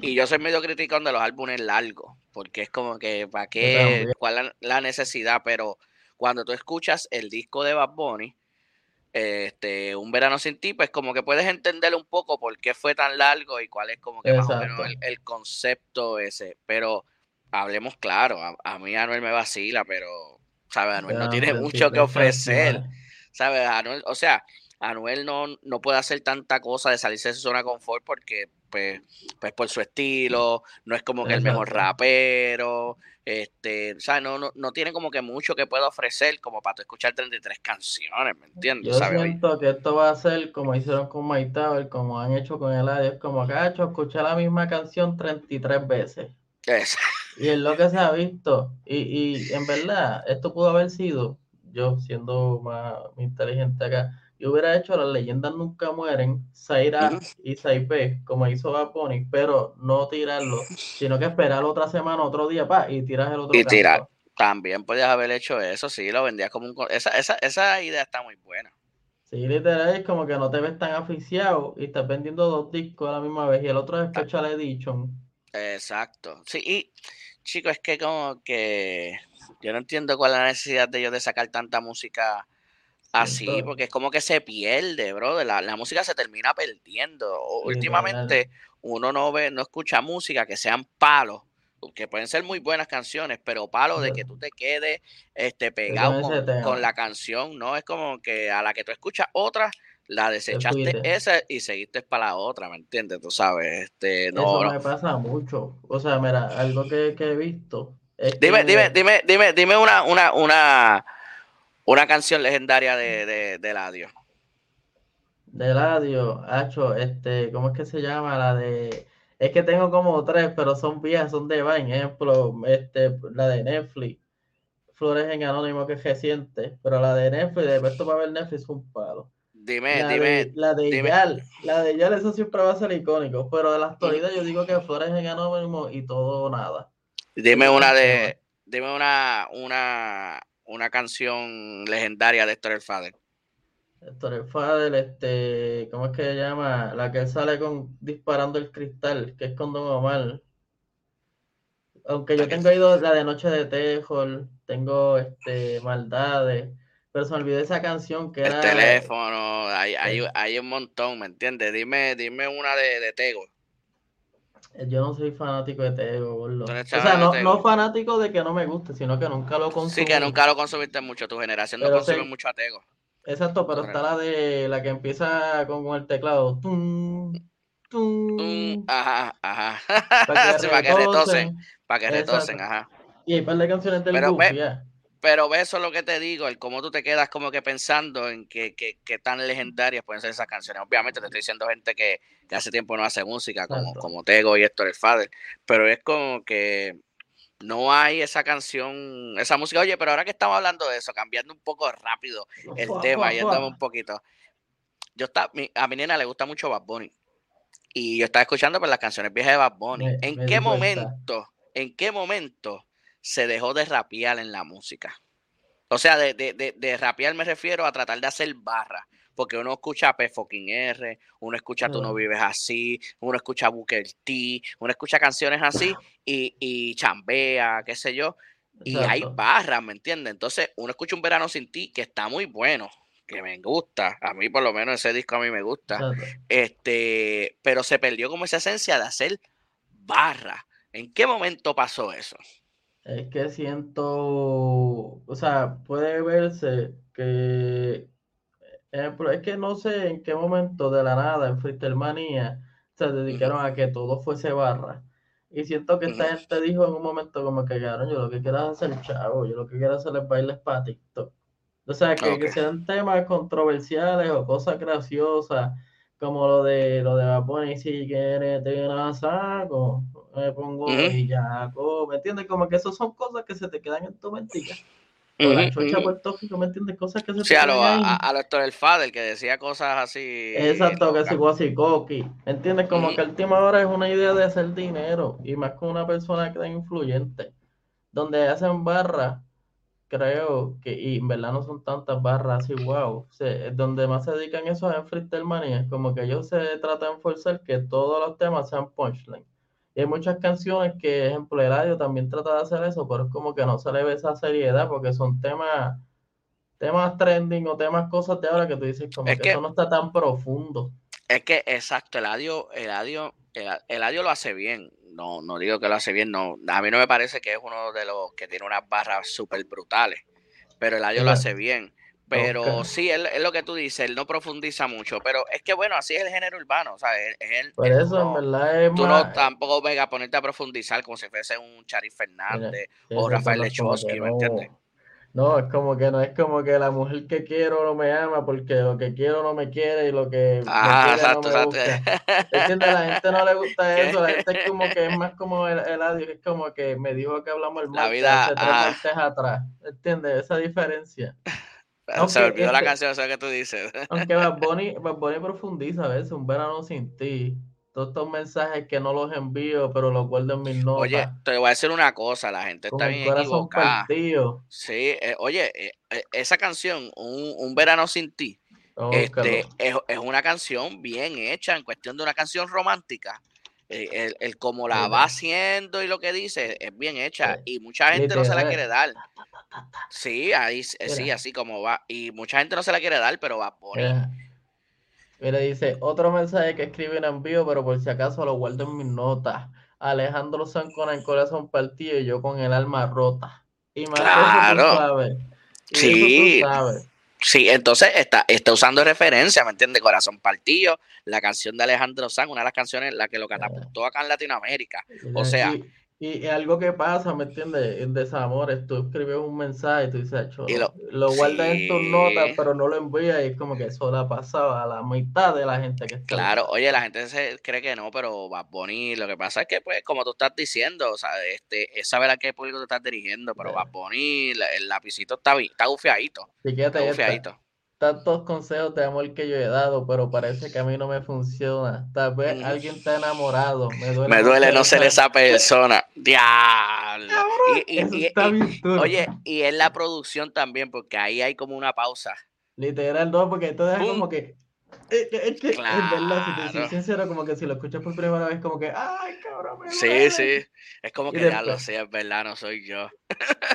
Speaker 2: y, yo soy medio crítico de los álbumes largos, porque es como que, ¿para qué? ¿Cuál es la necesidad? Pero cuando tú escuchas el disco de Bad Bunny, este, Un Verano Sin Ti, pues como que puedes entender un poco por qué fue tan largo y cuál es como que más o menos el, concepto ese. Pero hablemos claro, a, mí Anuel me vacila, pero, ¿sabes? Anuel no tiene mucho que ofrecer, ¿sabes? Anuel, o sea, Anuel no, no puede hacer tanta cosa de salirse de su zona de confort porque, pues, pues por su estilo, no es como que el mejor rapero, este, o no, no, no, tiene como que mucho que pueda ofrecer como para escuchar 33 canciones, ¿me entiendes?
Speaker 1: Yo siento que esto va a ser como hicieron con My Tower, como han hecho con el es como que ha hecho escuchar la misma canción 33 veces. Y es lo que se ha visto. Y, y en verdad, esto pudo haber sido, yo siendo más inteligente acá, yo hubiera hecho las leyendas nunca mueren, Zaira y Saipe, como hizo Bad pero no tirarlo, sino que esperar otra semana, otro día, pa, y tiras el otro
Speaker 2: Y tirar. También podías haber hecho eso, sí, lo vendías como un... Esa, esa, esa idea está muy buena.
Speaker 1: Sí, literal, es como que no te ves tan aficiado y estás vendiendo dos discos a la misma vez y el otro es Special Edition.
Speaker 2: Exacto. Sí, y chicos, es que como que yo no entiendo cuál es la necesidad de ellos de sacar tanta música Así, porque es como que se pierde, bro. La, la música se termina perdiendo. Últimamente uno no ve, no escucha música que sean palos, que pueden ser muy buenas canciones, pero palos de que tú te quedes este, pegado con, la canción, ¿no? Es como que a la que tú escuchas otra, la desechaste esa y seguiste para la otra, ¿me entiendes? Tú sabes, este, no.
Speaker 1: Eso me pasa mucho. O sea, mira, algo que, he visto.
Speaker 2: dime, dime, dime, dime, dime una, una, una una canción legendaria de, de, de Ladio.
Speaker 1: De Ladio, Hacho, este, ¿cómo es que se llama? La de. Es que tengo como tres, pero son viejas, son de Vine. Ejemplo, este, la de Netflix. Flores en Anónimo, que es reciente. Pero la de Netflix, de esto para ver Netflix es un palo.
Speaker 2: Dime, dime.
Speaker 1: la de Yal, la de Yal, eso siempre va a ser icónico. Pero de la actualidad, yo digo que Flores en Anónimo y todo nada.
Speaker 2: Dime una de. Dime una, una, una canción legendaria de Héctor el Fader.
Speaker 1: Héctor el Fader, este, ¿cómo es que se llama? La que sale con disparando el cristal, que es con Don Omar. Aunque yo tengo ido la de Noche de Tejol, tengo este maldades, pero se me olvidó esa canción que era.
Speaker 2: El teléfono, hay, hay, hay, un montón, ¿me entiendes? Dime, dime una de, de Tego.
Speaker 1: Yo no soy fanático de Tego, boludo. O sea, no, no, fanático de que no me guste, sino que nunca lo consumí.
Speaker 2: Sí, que nunca lo consumiste mucho. Tu generación no consume mucho a Tego.
Speaker 1: Exacto, pero está la de la que empieza con, el teclado. Tum, tum,
Speaker 2: ajá, ajá. Para que, para que retosen. Para que retosen, ajá.
Speaker 1: Y hay un par de canciones del
Speaker 2: pero, pero eso es lo que te digo, el cómo tú te quedas como que pensando en qué tan legendarias pueden ser esas canciones. Obviamente te estoy diciendo gente que, hace tiempo no hace música, como, como Tego y Héctor el Fader, pero es como que no hay esa canción, esa música. Oye, pero ahora que estamos hablando de eso, cambiando un poco rápido el tema, yéndome un poquito. Yo está, a mi nena le gusta mucho Bad Bunny. Y yo estaba escuchando pues, las canciones viejas de Bad Bunny. ¿En qué momento? ¿En qué momento se dejó de rapear en la música. O sea, de, de, de, rapear me refiero a tratar de hacer barra. Porque uno escucha P fucking R, uno escucha Tú no vives así, uno escucha Booker T, uno escucha canciones así y, y chambea, qué sé yo. Y hay barras, ¿me entiendes? Entonces, uno escucha un verano sin ti que está muy bueno, que me gusta. A mí, por lo menos, ese disco a mí me gusta. Este, pero se perdió como esa esencia de hacer barra. ¿En qué momento pasó eso?
Speaker 1: Es que siento, o sea, puede verse que, ejemplo, es que no sé en qué momento de la nada en Freestyle Manía se dedicaron a que todo fuese barra. Y siento que esta gente dijo en un momento como que, yo lo que quiero es hacer chavo, yo lo que quiero hacer es bailes para TikTok. O sea, que, sean temas controversiales o cosas graciosas, como lo de lo de y si quieres te la saco, me pongo y ya, ¿me entiendes? Como que esas son cosas que se te quedan en tu mentira. Uh la chocha ¿me entiendes? Cosas que se
Speaker 2: sí, te a lo, quedan a, a, lo el Fader, que decía cosas así.
Speaker 1: Exacto, que se así coqui. ¿Me entiendes? Como que el tema ahora es una idea de hacer dinero, y más con una persona que es influyente, donde hacen barra creo que, y en verdad no son tantas barras así, wow. donde más se dedican eso es en Freestyle Mania. Es como que ellos se tratan de forzar que todos los temas sean punchline. Y hay muchas canciones que, ejemplo, el radio también trata de hacer eso, pero es como que no se le ve esa seriedad porque son temas temas trending o temas cosas de ahora que tú dices como que, eso no está tan profundo.
Speaker 2: Es que, exacto, el audio, el audio, el, audio lo hace bien. No, no digo que lo hace bien, no. A mí no me parece que es uno de los que tiene unas barras súper brutales. Pero el audio lo hace bien. Pero sí, es, lo que tú dices, él no profundiza mucho. Pero es que bueno, así es el género urbano. O sea, es,
Speaker 1: Por eso, en verdad, es
Speaker 2: Tú no tampoco venga a ponerte a profundizar como si fuese un Chari Fernández o Rafael Lechowski, ¿me entiendes?
Speaker 1: No, es como que no es como que la mujer que quiero no me ama porque lo que quiero no me quiere y lo que
Speaker 2: ah, me
Speaker 1: no me gusta. ¿Entiendes? La gente no le gusta eso, la gente es como que es más como el, el audio, es como que me dijo que hablamos el
Speaker 2: la vida
Speaker 1: hace atrás. ¿Entiendes? Esa diferencia.
Speaker 2: se olvidó la canción, eso que tú dices.
Speaker 1: aunque Bad Bunny, Bad Bunny profundiza a veces, un verano sin ti todos estos mensajes que no los envío, pero los guardo en mis notas.
Speaker 2: Oye, te voy a decir una cosa, la gente está bien equivocada. Sí, eh, oye, eh, eh, esa canción, un, verano sin ti, este, es, una canción bien hecha en cuestión de una canción romántica. El, el, como la va haciendo y lo que dice es bien hecha y mucha gente no se la quiere dar. Sí, ahí, sí, así como va. Y mucha gente no se la quiere dar, pero va a poner
Speaker 1: Mira, dice, otro mensaje que escribe en envío, pero por si acaso lo guardo en mis notas. Alejandro San con el corazón partido y yo con el alma rota. Y más
Speaker 2: claro. sí. Sí, entonces está, está usando referencia, ¿me entiendes? Corazón partido, la canción de Alejandro San, una de las canciones la que lo catapultó acá en Latinoamérica. O sea,
Speaker 1: y, algo que pasa, ¿me entiendes? En desamores, tú escribes un mensaje y tú dices, lo, lo guardas en tus notas, pero no lo envías y es como que eso la pasaba a la mitad de la gente que está.
Speaker 2: Claro, oye, la gente se cree que no, pero va Bunny, lo que pasa es que, pues, como tú estás diciendo, o sea, este, es saber a qué público te estás dirigiendo, pero va Bunny, el lapicito está, está gufiadito.
Speaker 1: está gufiadito tantos consejos de amor que yo he dado, pero parece que a mí no me funciona. Tal vez alguien está enamorado. Me duele,
Speaker 2: me duele no ser esa persona. Diablo. Y, oye, y en la producción también, porque ahí hay como una pausa.
Speaker 1: Literal, no, porque esto es como que es, que es verdad, si te soy sincero, como que si lo escuchas por primera vez, como que, ay, cabrón, me
Speaker 2: Sí, sí, es como que ya lo sé, es verdad, no soy yo.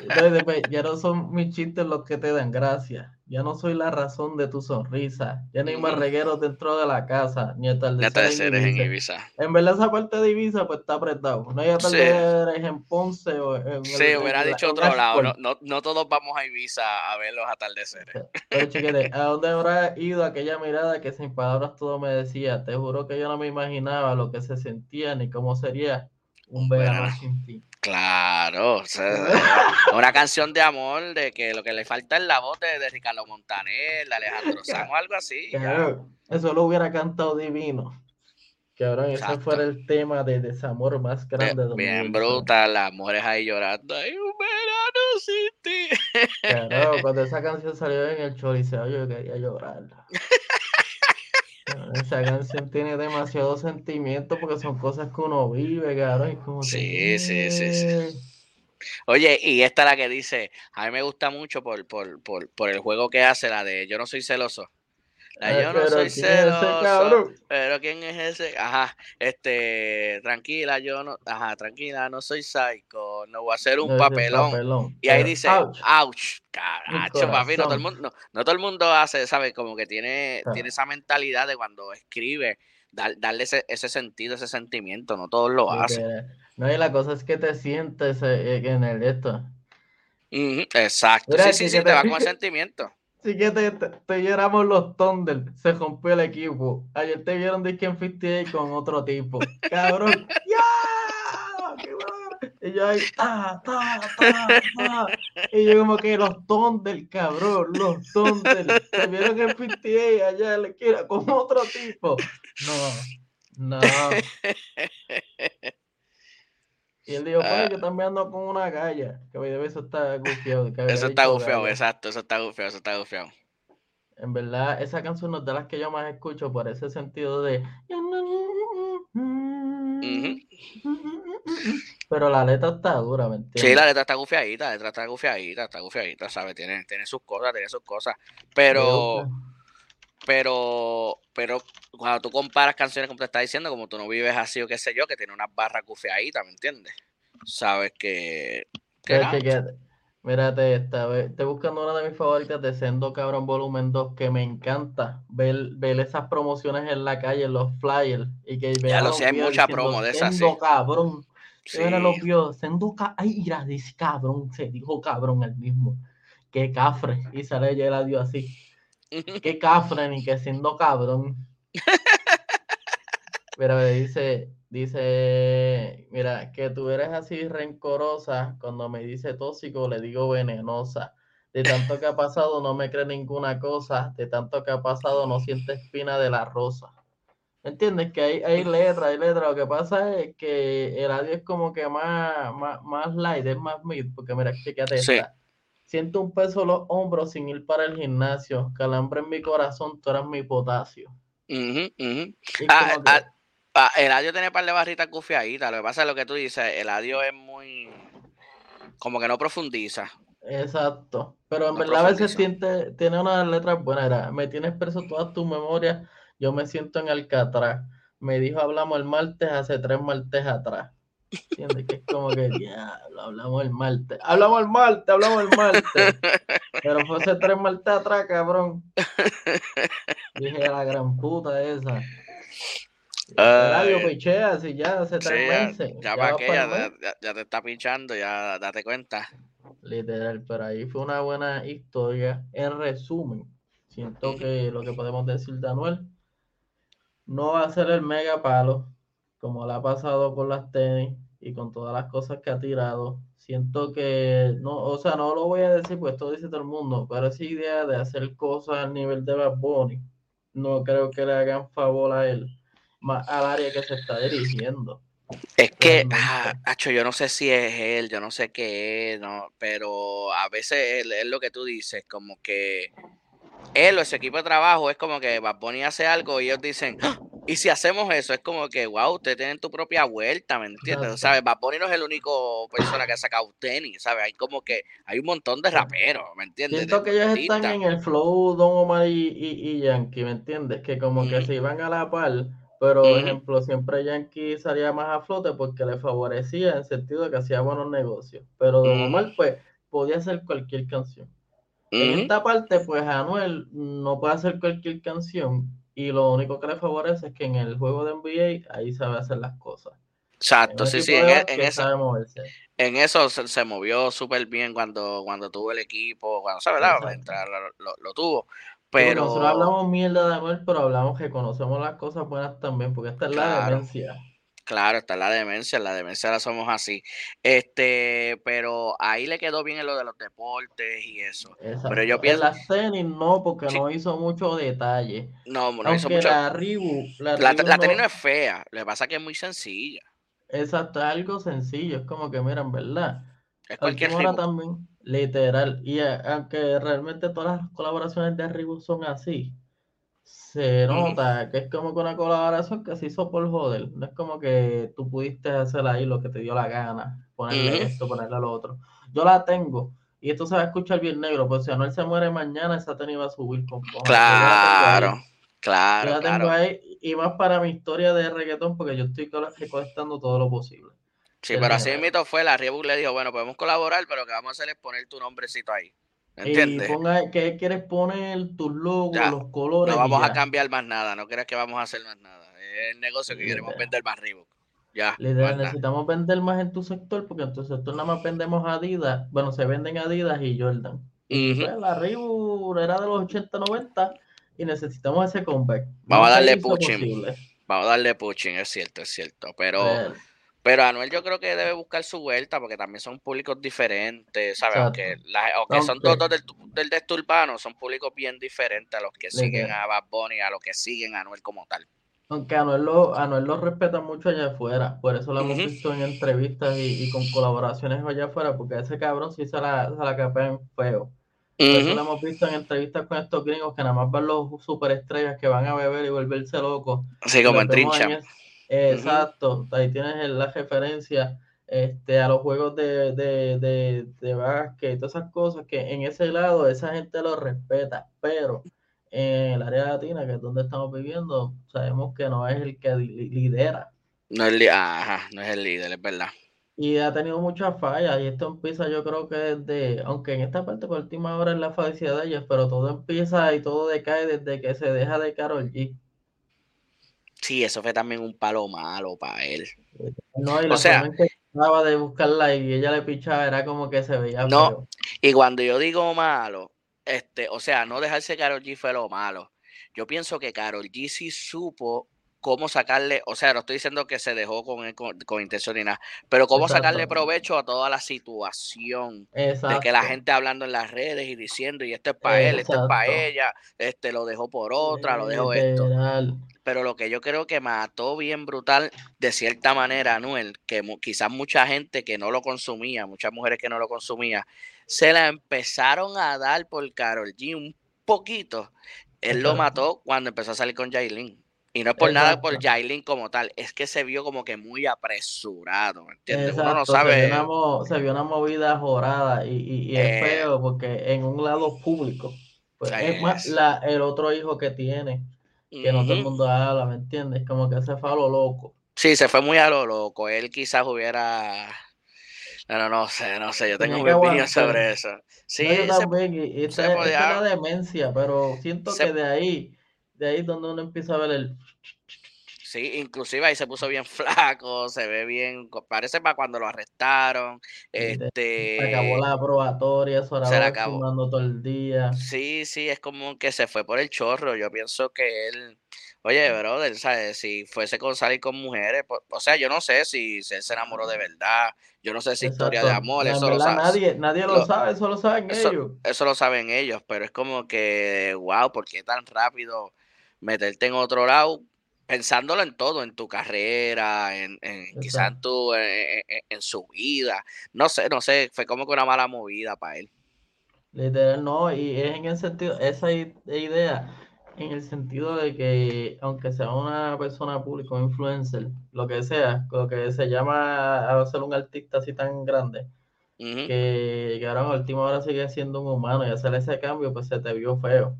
Speaker 1: Entonces, después, ya no son mis chistes los que te dan gracia, ya no soy la razón de tu sonrisa, ya no hay más regueros dentro de la casa, ni atardeceres
Speaker 2: en Ibiza.
Speaker 1: En verdad, esa parte de Ibiza, pues está apretado, no hay atardeceres en Ponce o en
Speaker 2: Sí, hubiera dicho otro lado, no, no, no, todos vamos a Ibiza a ver los atardeceres.
Speaker 1: Pero, chiquete, ¿a dónde habrá ido aquella mirada que sin palabras todo me decía. Te juro que yo no me imaginaba lo que se sentía ni cómo sería un verano sin ti.
Speaker 2: Claro, una canción de amor de que lo que le falta es la voz de, Ricardo Montaner, de Alejandro Sanz o algo así.
Speaker 1: eso lo hubiera cantado divino. Que ahora ese fuera el tema de desamor más grande.
Speaker 2: Bien, bien brutal, las mujeres ahí llorando. Ay, un verano sin ti.
Speaker 1: Claro, cuando esa canción salió en el choriceo yo quería llorar. Esa canción tiene demasiado sentimiento porque son cosas que uno vive, cabrón. Como
Speaker 2: sí, sí, sí, sí. Oye, y esta la que dice, a mí me gusta mucho por, por, por, por el juego que hace, la de Yo no soy celoso. Ah, yo no soy celoso, pero ¿quién es ese? Ajá, este, tranquila, yo no, ajá, tranquila, no soy psycho, no voy a hacer un papelón. Y ahí dice, ouch, caracho, papi, no todo el mundo, no, todo el mundo hace, ¿sabes? Como que tiene, tiene esa mentalidad de cuando escribe, darle ese, ese, sentido, ese sentimiento, no todos lo hacen.
Speaker 1: No, y la cosa es que te sientes eh, en el esto.
Speaker 2: exacto, sí, sí, sí, te va con el sentimiento.
Speaker 1: Sí que te, te, lloramos los Thunder, se rompió el equipo. Ayer te vieron de quién fuiste con otro tipo. Cabrón, ¡ya! ¡Qué bueno! Y yo ahí, ta, ta, ta, ta. Y yo como que los Thunder, cabrón, los Thunder. Se vieron en fuiste allá en la esquina con otro tipo. No, no. Y él dijo, pues, yo también ando con una galla. Que eso está gufiado.
Speaker 2: Eso está gufiado, exacto, eso está gufiado, eso está gufiado.
Speaker 1: En verdad, esa canción no es de las que yo más escucho por ese sentido de. Pero la letra está dura, ¿me entiendes?
Speaker 2: Sí, la letra está gufiadita, la letra está gufiadita, está gufiadita, ¿sabes? Tiene, tiene sus cosas, tiene sus cosas. Pero, pero, pero cuando tú comparas canciones como te está diciendo, como tú no vives así o qué sé yo, que tiene unas barras gufiaditas, ¿me entiendes? Sabes que... que,
Speaker 1: que, Mírate esta, estoy buscando una de mis favoritas de Sendo Cabrón Volumen 2, que me encanta ver, ver esas promociones en la calle, los flyers, y que
Speaker 2: Ya lo sé, hay mucha promo de esas,
Speaker 1: Sendo Cabrón. Sí. los vio, Sendo Cabrón, ay, mira, dice cabrón, se dijo cabrón el mismo. Qué cafre, y sale ya el adiós así. Qué cafre, ni que siendo cabrón. Mira, dice, Dice, mira, que tú eres así rencorosa, cuando me dice tóxico le digo venenosa. De tanto que ha pasado no me cree ninguna cosa, de tanto que ha pasado no siente espina de la rosa. ¿Me entiendes? Que hay, hay letra, hay letra. Lo que pasa es que el audio es como que más, más, light, es más mid, porque mira, fíjate esta. Siento un peso en los hombros sin ir para el gimnasio, calambre en mi corazón, tú eras mi potasio.
Speaker 2: Ah, el audio tiene un par de barritas cufiaditas. Lo que pasa es lo que tú dices, el audio es muy. como que no profundiza.
Speaker 1: Exacto. Pero en verdad a veces siente, tiene unas letras buenas. me tienes preso todas tus memorias. Yo me siento en Alcatraz. Me dijo hablamos el martes hace tres martes atrás. ¿Entiendes? Que es como que, ya, hablamos el martes. Hablamos el martes, hablamos el martes. Pero fue hace tres martes atrás, cabrón. Dije la gran puta esa. Radio pichea, si ya hace tres meses.
Speaker 2: Ya, para que ya, ya, te está pinchando, ya date cuenta.
Speaker 1: Literal, pero ahí fue una buena historia. En resumen, siento que lo que podemos decir de Anuel no va a ser el mega palo, como le ha pasado con las tenis y con todas las cosas que ha tirado. Siento que, no, o sea, no lo voy a decir, pues esto dice todo el mundo, pero esa idea de hacer cosas al nivel de Bad Bunny, no creo que le hagan favor a él al área que se está dirigiendo.
Speaker 2: Es que, ah, yo no sé si es él, yo no sé qué es, no, pero a veces es, lo que tú dices, como que él o ese equipo de trabajo es como que va a hace algo y ellos dicen, ¡Ah! Y si hacemos eso, es como que, wow, ustedes tienen tu propia vuelta, ¿me entiendes? ¿Sabes? Bad no es el único persona que ha sacado tenis, ¿sabes? Hay como que, hay un montón de raperos, ¿me entiendes?
Speaker 1: Siento que ellos están en el flow Don Omar y, y, Yankee, ¿me entiendes? Que como que se iban a la par pero, por ejemplo, siempre Yankee salía más a flote porque le favorecía en el sentido de que hacía buenos negocios. Pero Don Omar, pues, podía hacer cualquier canción. En esta parte, pues, Anuel no puede hacer cualquier canción y lo único que le favorece es que en el juego de NBA ahí sabe hacer las cosas.
Speaker 2: Exacto, sí, sí, en, e, eso, en eso se, movió súper bien cuando, cuando tuvo el equipo, cuando sabe, entrar, lo, lo, tuvo. Pero...
Speaker 1: Nosotros hablamos mierda de Anuel, pero hablamos que conocemos las cosas buenas también, porque esta es la demencia.
Speaker 2: Claro, está la demencia, la demencia la somos así. Este, pero ahí le quedó bien en lo de los deportes y eso. Pero yo pienso.
Speaker 1: En la tenis no, porque no hizo mucho detalle.
Speaker 2: No, no hizo mucho.
Speaker 1: La Ribu,
Speaker 2: la, la, tenis no es fea, le pasa que es muy sencilla.
Speaker 1: Exacto, es algo sencillo, es como que, miren, ¿verdad? Es cualquier también. Literal. Y aunque realmente todas las colaboraciones de Reebok son así, se nota que es como que una colaboración que se hizo por joder. No es como que tú pudiste hacer ahí lo que te dio la gana, ponerle esto, ponerle lo otro. Yo la tengo. Y esto se va a escuchar bien negro, pues si Anuel se muere mañana, esa tenis va a subir con
Speaker 2: Claro, claro.
Speaker 1: Yo la tengo ahí, y más para mi historia de reggaetón, porque yo estoy recolectando todo lo posible.
Speaker 2: Sí, pero así mismo fue, la Reebok le dijo, bueno, podemos colaborar, pero lo que vamos a hacer es poner tu nombrecito ahí. ¿Entiendes?
Speaker 1: Y ponga, ¿qué quieres poner? Tus logos, los colores.
Speaker 2: No vamos a cambiar más nada, no creas que vamos a hacer más nada. Es el negocio que queremos vender más Reebok. Ya.
Speaker 1: necesitamos vender más en tu sector, porque en tu sector nada más vendemos Adidas. Bueno, se venden Adidas y Jordan. y pues, la Reebok era de los 80, 90 y necesitamos ese comeback.
Speaker 2: Vamos a darle pushing. Vamos a darle pushing, es cierto, es cierto. Pero. Pero Anuel yo creo que debe buscar su vuelta porque también son públicos diferentes, ¿sabes? Aunque, son todos del, del desturbano, son públicos bien diferentes a los que siguen a Bad Bunny, a los que siguen a Anuel como tal.
Speaker 1: Aunque Anuel lo, Anuel lo respeta mucho allá afuera, por eso lo hemos visto en entrevistas y, con colaboraciones allá afuera, porque ese cabrón sí se la, se la capean feo. Por eso lo hemos visto en entrevistas con estos gringos que nada más van los superestrellas que van a beber y volverse locos.
Speaker 2: Sí, como en trincha.
Speaker 1: Exacto, ahí tienes la referencia. este, a los juegos de, de, de, de básquet, todas esas cosas, que en ese lado esa gente lo respeta, pero en el área latina, que es donde estamos viviendo, sabemos que no es el que lidera.
Speaker 2: No es, Ajá, no es el líder, es verdad.
Speaker 1: Y ha tenido muchas fallas, y esto empieza yo creo que desde, aunque en esta parte por última hora es la felicidad de ellos, pero todo empieza y todo decae desde que se deja de Carol G.
Speaker 2: Sí, eso fue también un palo malo para él.
Speaker 1: No, y o sea, que estaba de buscarla y ella le pichaba, era como que se veía
Speaker 2: No, y cuando yo digo malo, este, o sea, no dejarse Carol G fue lo malo. Yo pienso que Carol G sí supo cómo sacarle, o sea, no estoy diciendo que se dejó con, con, intención ni nada, pero cómo sacarle provecho a toda la situación de que la gente hablando en las redes y diciendo, y esto es para él, esto es para ella, este lo dejó por otra, lo dejó esto. Pero lo que yo creo que mató bien brutal, de cierta manera, Anuel, que quizás mucha gente que no lo consumía, muchas mujeres que no lo consumían, se la empezaron a dar por Carol G un poquito. Él lo mató cuando empezó a salir con Jailin. Y no es por nada por Jailin como tal, es que se vio como que muy apresurado, ¿me entiendes? Uno no sabe.
Speaker 1: Se vio una, movida jorada y, y, es eh, feo porque en un lado público, pues es más la, el otro hijo que tiene, que no todo el mundo habla, ¿me entiendes? Como que se fue a lo loco.
Speaker 2: Sí, se fue muy a lo loco. Él quizás hubiera. No, no sé, no sé, yo tengo mi opinión sobre eso. Sí,
Speaker 1: yo también, y, es la demencia, pero siento que de ahí de ahí donde uno empieza a ver el...
Speaker 2: Sí, inclusive ahí se puso bien flaco, se ve bien, parece para cuando lo arrestaron. Este,
Speaker 1: se acabó la probatoria, eso se acabó. todo el día.
Speaker 2: Sí, sí, es como que se fue por el chorro. Yo pienso que él, oye, brother, ¿sabes? Si fuese con salir con mujeres, pues, o sea, yo no sé si, él se enamoró de verdad, yo no sé si historia de amor, eso lo sabe.
Speaker 1: Nadie, nadie lo, sabe, eso lo saben ellos.
Speaker 2: Eso lo saben ellos, pero es como que, wow, ¿por qué tan rápido? Meterte en otro lado, pensándolo en todo, en tu carrera, en, en quizás en, tu, en, su vida. No sé, no sé, fue como que una mala movida para él.
Speaker 1: Literal, no, y es en el sentido, esa idea, en el sentido de que aunque sea una persona pública, un influencer, lo que sea, lo que se llama a ser un artista así tan grande, que, que, ahora en última hora sigue siendo un humano y hacer ese cambio, pues se te vio feo.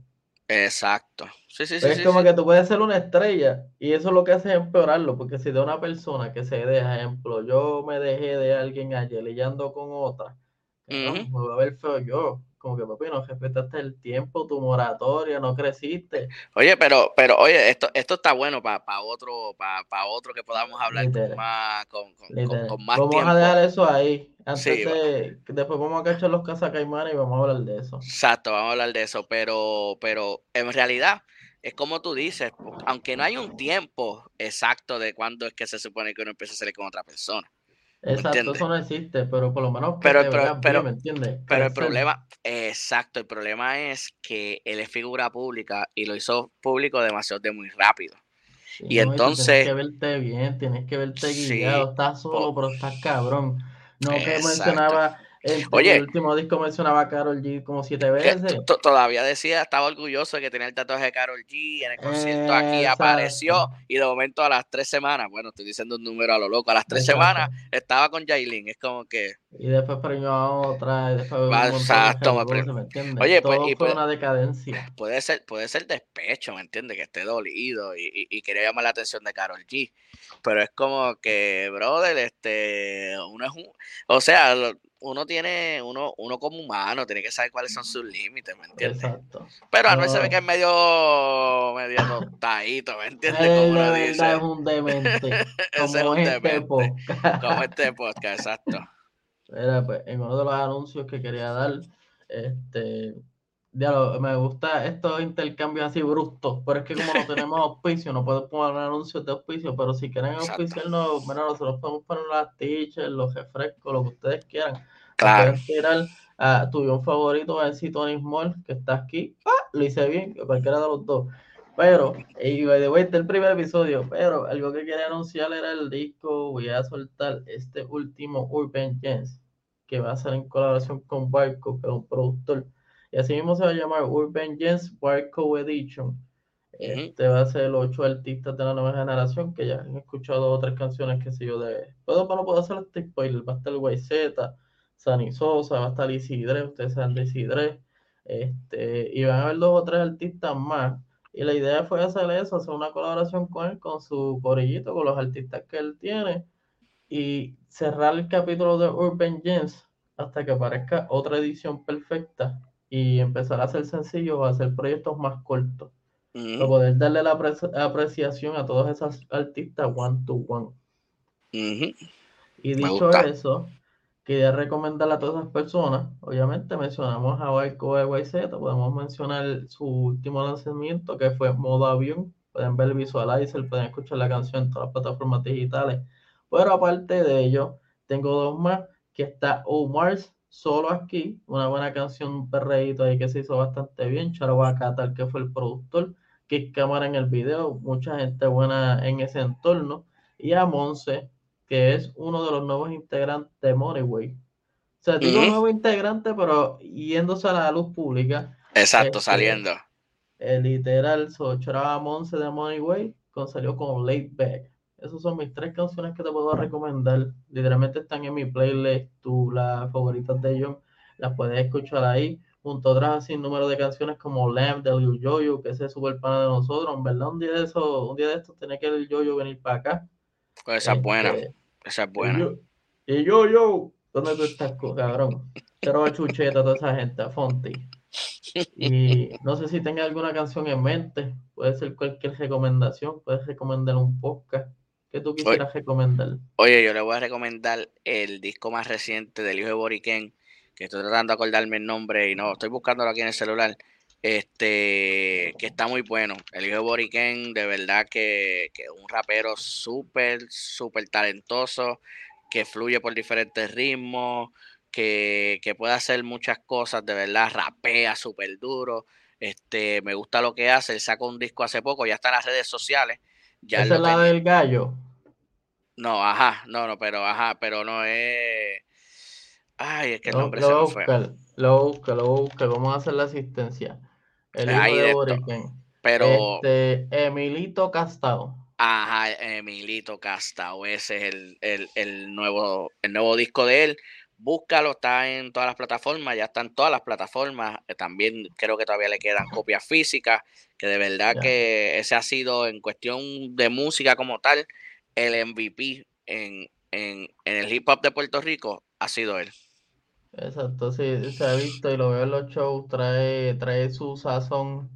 Speaker 2: Exacto. Sí, sí,
Speaker 1: sí. Es como que tú puedes ser una estrella y eso lo que hace es empeorarlo, porque si de una persona que se deja, ejemplo, yo me dejé de alguien ayer y ando con otra, me voy a ver feo yo como que papi, no respetaste el tiempo, tu moratoria, no creciste.
Speaker 2: Oye, pero, pero oye, esto, esto está bueno para otro, para otro que podamos hablar con más, con, con, más
Speaker 1: vamos a dejar eso ahí. Antes de, después vamos a cachar los cazacaimanes y vamos a hablar de eso.
Speaker 2: Exacto, vamos a hablar de eso, pero, pero en realidad es como tú dices, aunque no hay un tiempo exacto de cuándo es que se supone que uno empieza a salir con otra persona.
Speaker 1: Exacto, eso no existe, pero por lo menos
Speaker 2: pero, pero, ¿me entiendes? Pero el problema, exacto, el problema es que él es figura pública y lo hizo público demasiado de muy rápido. y entonces...
Speaker 1: Tienes que verte bien, tienes que verte guiado, estás solo, pero estás cabrón. No que mencionaba el, Oye, el último disco mencionaba a Carol G como siete veces.
Speaker 2: Todavía decía, estaba orgulloso de que tenía el tatuaje de Carol G. En el concierto aquí apareció y de momento a las tres semanas, bueno, estoy diciendo un número a lo loco, a las tres semanas estaba con Jailin. Es como que.
Speaker 1: Y después premió a otra. Y después
Speaker 2: Exacto,
Speaker 1: Oye, pues. Y fue una decadencia.
Speaker 2: Puede ser, puede ser despecho, ¿me entiendes? Que esté dolido y, y, y quería llamar la atención de Carol G. Pero es como que, brother, este. Uno es un. O sea, uno tiene, uno, uno como humano, tiene que saber cuáles son sus límites, ¿me entiendes? Exacto. Pero a no se ve que es medio, medio tostadito, ¿me entiendes? Como uno dice.
Speaker 1: Es un demente. Como es un este demente.
Speaker 2: Podcast. Como este podcast, exacto.
Speaker 1: Mira, pues, en uno de los anuncios que quería dar, este, ya me gusta estos intercambios así bruscos, pero es que como no tenemos auspicio, no podemos poner anuncios de auspicio, pero si quieren auspiciarnos, bueno, nosotros podemos poner las t-shirts, los refrescos, lo que ustedes quieran.
Speaker 2: Claro.
Speaker 1: Quieran a tu un favorito, decir Tony Small, que está aquí. ¡Ah! Lo hice bien, cualquiera de los dos. Pero, y de vuelta el primer episodio, pero algo que quería anunciar era el disco. Voy a soltar este último Urban Gens, que va a ser en colaboración con Barco, que es un productor y así mismo se va a llamar Urban Gens Barco Edition. Este va a ser los ocho artistas de la nueva generación que ya han escuchado otras canciones que sé yo de. Puedo, no puedo hacer este spoiler. Va a estar YZ, Sani Sosa, va a estar Isidre, ustedes saben de Isidre. Este, y van a haber dos o tres artistas más. Y la idea fue hacer eso, hacer una colaboración con él, con su corillito, con los artistas que él tiene, y cerrar el capítulo de Urban Gems hasta que aparezca otra edición perfecta y empezar a hacer sencillos o hacer proyectos más cortos. Para poder darle la apreciación a todos esos artistas one to one. Y dicho eso, quería recomendarle a todas esas personas, obviamente mencionamos a Waiko YZ, podemos mencionar su último lanzamiento que fue Modo Avión, pueden ver el visualizer, pueden escuchar la canción en todas las plataformas digitales, pero aparte de ello, tengo dos más, que está Omar's Solo Aquí, una buena canción, un perreíto ahí que se hizo bastante bien, tal que fue el productor, que cámara en el video, mucha gente buena en ese entorno, y a Monse, que es uno de los nuevos integrantes de Moneyway. O sea, digo nuevo integrante, pero yéndose a la luz pública.
Speaker 2: Exacto, este, saliendo.
Speaker 1: El literal, so, a Monse de Moneyway, salió con Late Back. Esas son mis tres canciones que te puedo recomendar. Literalmente están en mi playlist. Tú, las favoritas de ellos, las puedes escuchar ahí. Junto a otras sin número de canciones como Lamb de Lil Yoyo, que ese es súper pana de nosotros. En verdad, un día de eso, un día de estos tenía que el Yoyo venir para acá.
Speaker 2: Pues esa es buena. Este, esa es buena.
Speaker 1: Y yo, yo, ¿dónde tú estás, cabrón? Pero a Chucheta, toda esa gente, a Fonti. Y no sé si tenga alguna canción en mente, puede ser cualquier recomendación, puedes recomendar un podcast que tú quisieras recomendar.
Speaker 2: Oye, yo le voy a recomendar el disco más reciente del hijo de Boriken, que estoy tratando de acordarme el nombre y no, estoy buscándolo aquí en el celular. Este, que está muy bueno. El hijo de Boriken, de verdad que, que un rapero súper, súper talentoso, que fluye por diferentes ritmos, que, puede hacer muchas cosas, de verdad, rapea súper duro. Este, me gusta lo que hace. Él sacó un disco hace poco, ya está en las redes sociales. Ya
Speaker 1: ¿Esa es la del gallo?
Speaker 2: No, ajá, no, no, pero ajá, pero no es. Ay, es que el nombre
Speaker 1: lo, se me fue. Lo busca, lo busca, vamos a hacer la asistencia. El hijo de
Speaker 2: Pero.
Speaker 1: Este, Emilito Castao.
Speaker 2: Ajá, Emilito Castao. Ese es el, nuevo, el nuevo disco de él. Búscalo, está en todas las plataformas, ya están todas las plataformas. También creo que todavía le quedan copias físicas, que de verdad que ese ha sido en cuestión de música como tal, el MVP en, en el hip hop de Puerto Rico ha sido él.
Speaker 1: Exacto, sí, se ha visto y lo veo en los shows, trae, trae su sazón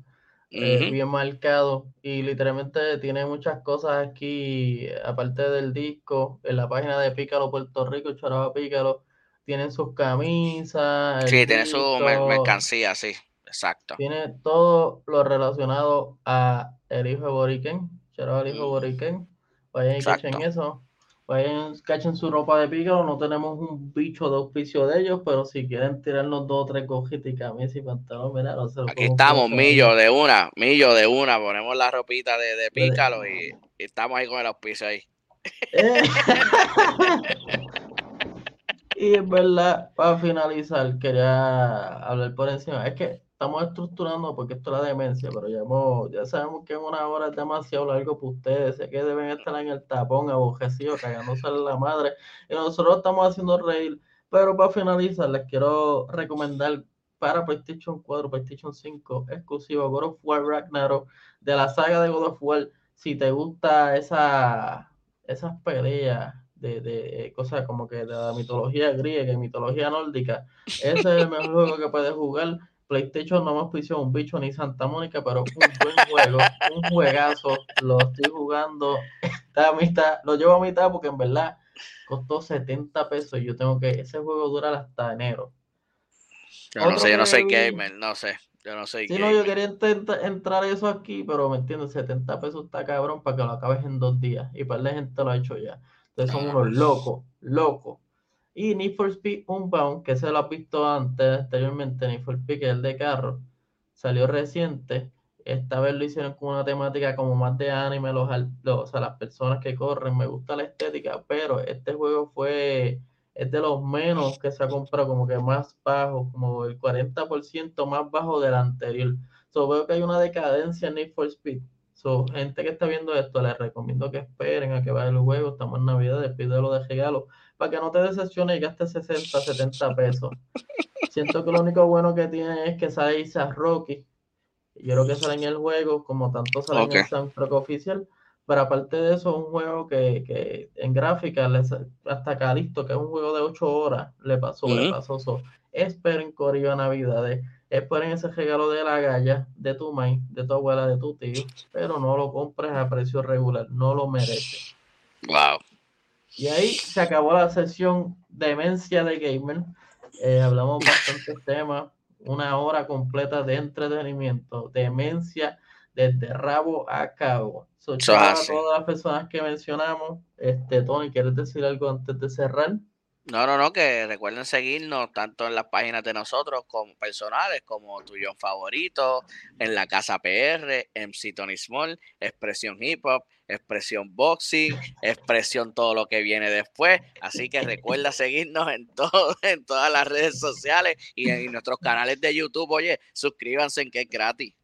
Speaker 1: eh, bien marcado y literalmente tiene muchas cosas aquí, aparte del disco, en la página de Pícalo Puerto Rico, Choraba Pícalo, tienen sus camisas.
Speaker 2: Sí, tiene su mercancía, sí, exacto.
Speaker 1: Tiene todo lo relacionado a el hijo de el hijo de vayan y escuchen eso. Vayan, cachen su ropa de pícaro, no tenemos un bicho de auspicio de ellos, pero si quieren tirarnos dos o tres cojitas y camisas y pantalones, mira, no
Speaker 2: se Aquí estamos, millo de una, millo de una, ponemos la ropita de, de pícaro y, estamos ahí con el auspicio ahí. Eh.
Speaker 1: y es verdad, para finalizar, quería hablar por encima, es que estamos estructurando porque esto es la demencia, pero ya, ya sabemos que en una hora es demasiado largo para ustedes, sé que deben estar en el tapón abojecido, cagándose la madre, y nosotros estamos haciendo reír, pero para finalizar les quiero recomendar para PlayStation 4, PlayStation 5, exclusivo God of War Ragnarok, de la saga de God of War, si te gusta esa, esas peleas de, de, cosas como que de la mitología griega y mitología nórdica, ese es el mejor juego que puedes jugar PlayStation no me auspició un bicho ni Santa Mónica, pero un buen juego, un juegazo. Lo estoy jugando. Está a mitad, lo llevo a mitad porque en verdad costó 70 pesos. Y yo tengo que. Ese juego dura hasta enero.
Speaker 2: Yo no sé, yo no soy gamer, no sé. Yo no sé.
Speaker 1: Sí, no, yo quería entrar eso aquí, pero me entiendes, 70 pesos está cabrón para que lo acabes en dos días. Y para la gente lo ha hecho ya. Entonces son unos locos, locos. Y Need for Speed Unbound, que se lo ha visto antes, anteriormente, Need for Speed, que es el de carro, salió reciente. Esta vez lo hicieron con una temática como más de anime, los, o sea, las personas que corren, me gusta la estética, pero este juego fue, es de los menos que se ha comprado, como que más bajo, como el 40% más bajo del anterior. So, veo que hay una decadencia en Need for Speed, So, gente que está viendo esto, les recomiendo que esperen a que vaya el juego. Estamos en Navidad, despídelo de regalo. Para que no te decepciones y gastes 60, 70 pesos. Siento que lo único bueno que tiene es que sale Isaac Rocky. Yo creo que sale en el juego, como tanto sale en el soundtrack oficial. Pero aparte de eso, es un juego que, que en gráfica, hasta Calisto, que es un juego de 8 horas, le pasó, le pasó. So, esperen Corillo Navidades, esperen ese regalo de la galla, de tu maíz, de tu abuela, de tu tío, pero no lo compres a precio regular, no lo merece.
Speaker 2: Wow.
Speaker 1: Y ahí se acabó la sesión Demencia de Gamer. Eh, hablamos bastantes temas, una hora completa de entretenimiento, demencia desde rabo a cabo. So, a todas las personas que mencionamos. Este, Tony, ¿quieres decir algo antes de cerrar?
Speaker 2: No, no, no, que recuerden seguirnos tanto en las páginas de nosotros como personales, como tuyo favorito, en la Casa PR, MC Tony Small, Expresión Hip Hop, Expresión Boxing, Expresión todo lo que viene después. Así que recuerda seguirnos en, todo, en todas las redes sociales y en nuestros canales de YouTube. Oye, suscríbanse en que es gratis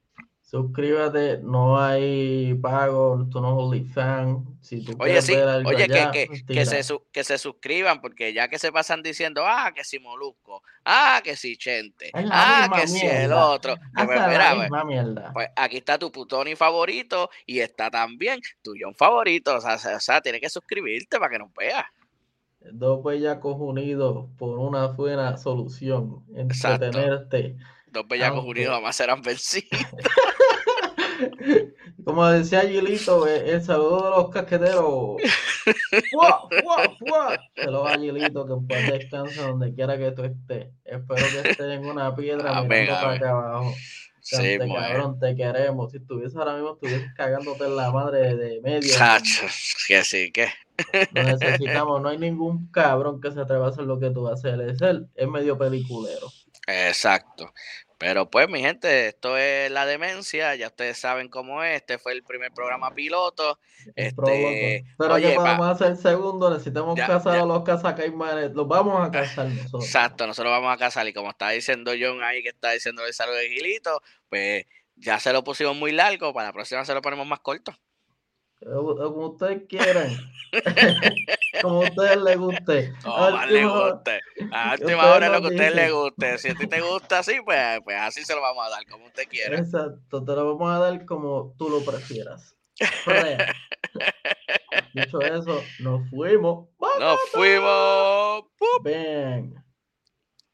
Speaker 1: suscríbete, no hay pago, tú no OnlyFans. Si tú
Speaker 2: oye, sí, oye, que, que, se, que se suscriban, porque ya que se pasan diciendo, ah, que si Molusco, ah, que si Chente, ah, que si el otro. Pues, pues, pues, aquí está tu putoni favorito y está también tu John favorito. O sea, o sea, tienes que suscribirte para que nos veas.
Speaker 1: Dos bellacos unidos por una buena solución. Entretenerte.
Speaker 2: Dos bellacos unidos jamás serán vencidos.
Speaker 1: Como decía Gilito, eh, el saludo de los casqueteros. ¡Fua, fua, fua! Saludos a Gilito, que pues descanse donde quiera que tú estés. Espero que estés en una piedra mirando para acá abajo. Sí, cabrón, te queremos. Si estuviese ahora mismo, estuvieses cagándote en la madre de medio.
Speaker 2: Chacho, que sí, que.
Speaker 1: No necesitamos, no hay ningún cabrón que se atreva a hacer lo que tú vas a hacer. Es él, es medio peliculero.
Speaker 2: Exacto. Pero pues, mi gente, esto es la demencia, ya ustedes saben cómo es, este fue el primer programa piloto. Este,
Speaker 1: Pero oye, que podemos hacer el segundo, necesitamos casar a los cazacaimanes, los vamos a casar nosotros.
Speaker 2: Exacto, nosotros vamos a casar y como está diciendo John ahí que está diciendo el saludo de Gilito, pues ya se lo pusimos muy largo, para la próxima se lo ponemos más corto.
Speaker 1: Como ustedes quieran. Como a ustedes les guste.
Speaker 2: Como más les guste. A última hora lo que a ustedes les guste. Si a ti te gusta así, pues, pues así se lo vamos a dar, como usted quiera.
Speaker 1: Exacto, te lo vamos a dar como tú lo prefieras. Dicho eso, nos fuimos.
Speaker 2: Nos fuimos.
Speaker 1: Ven.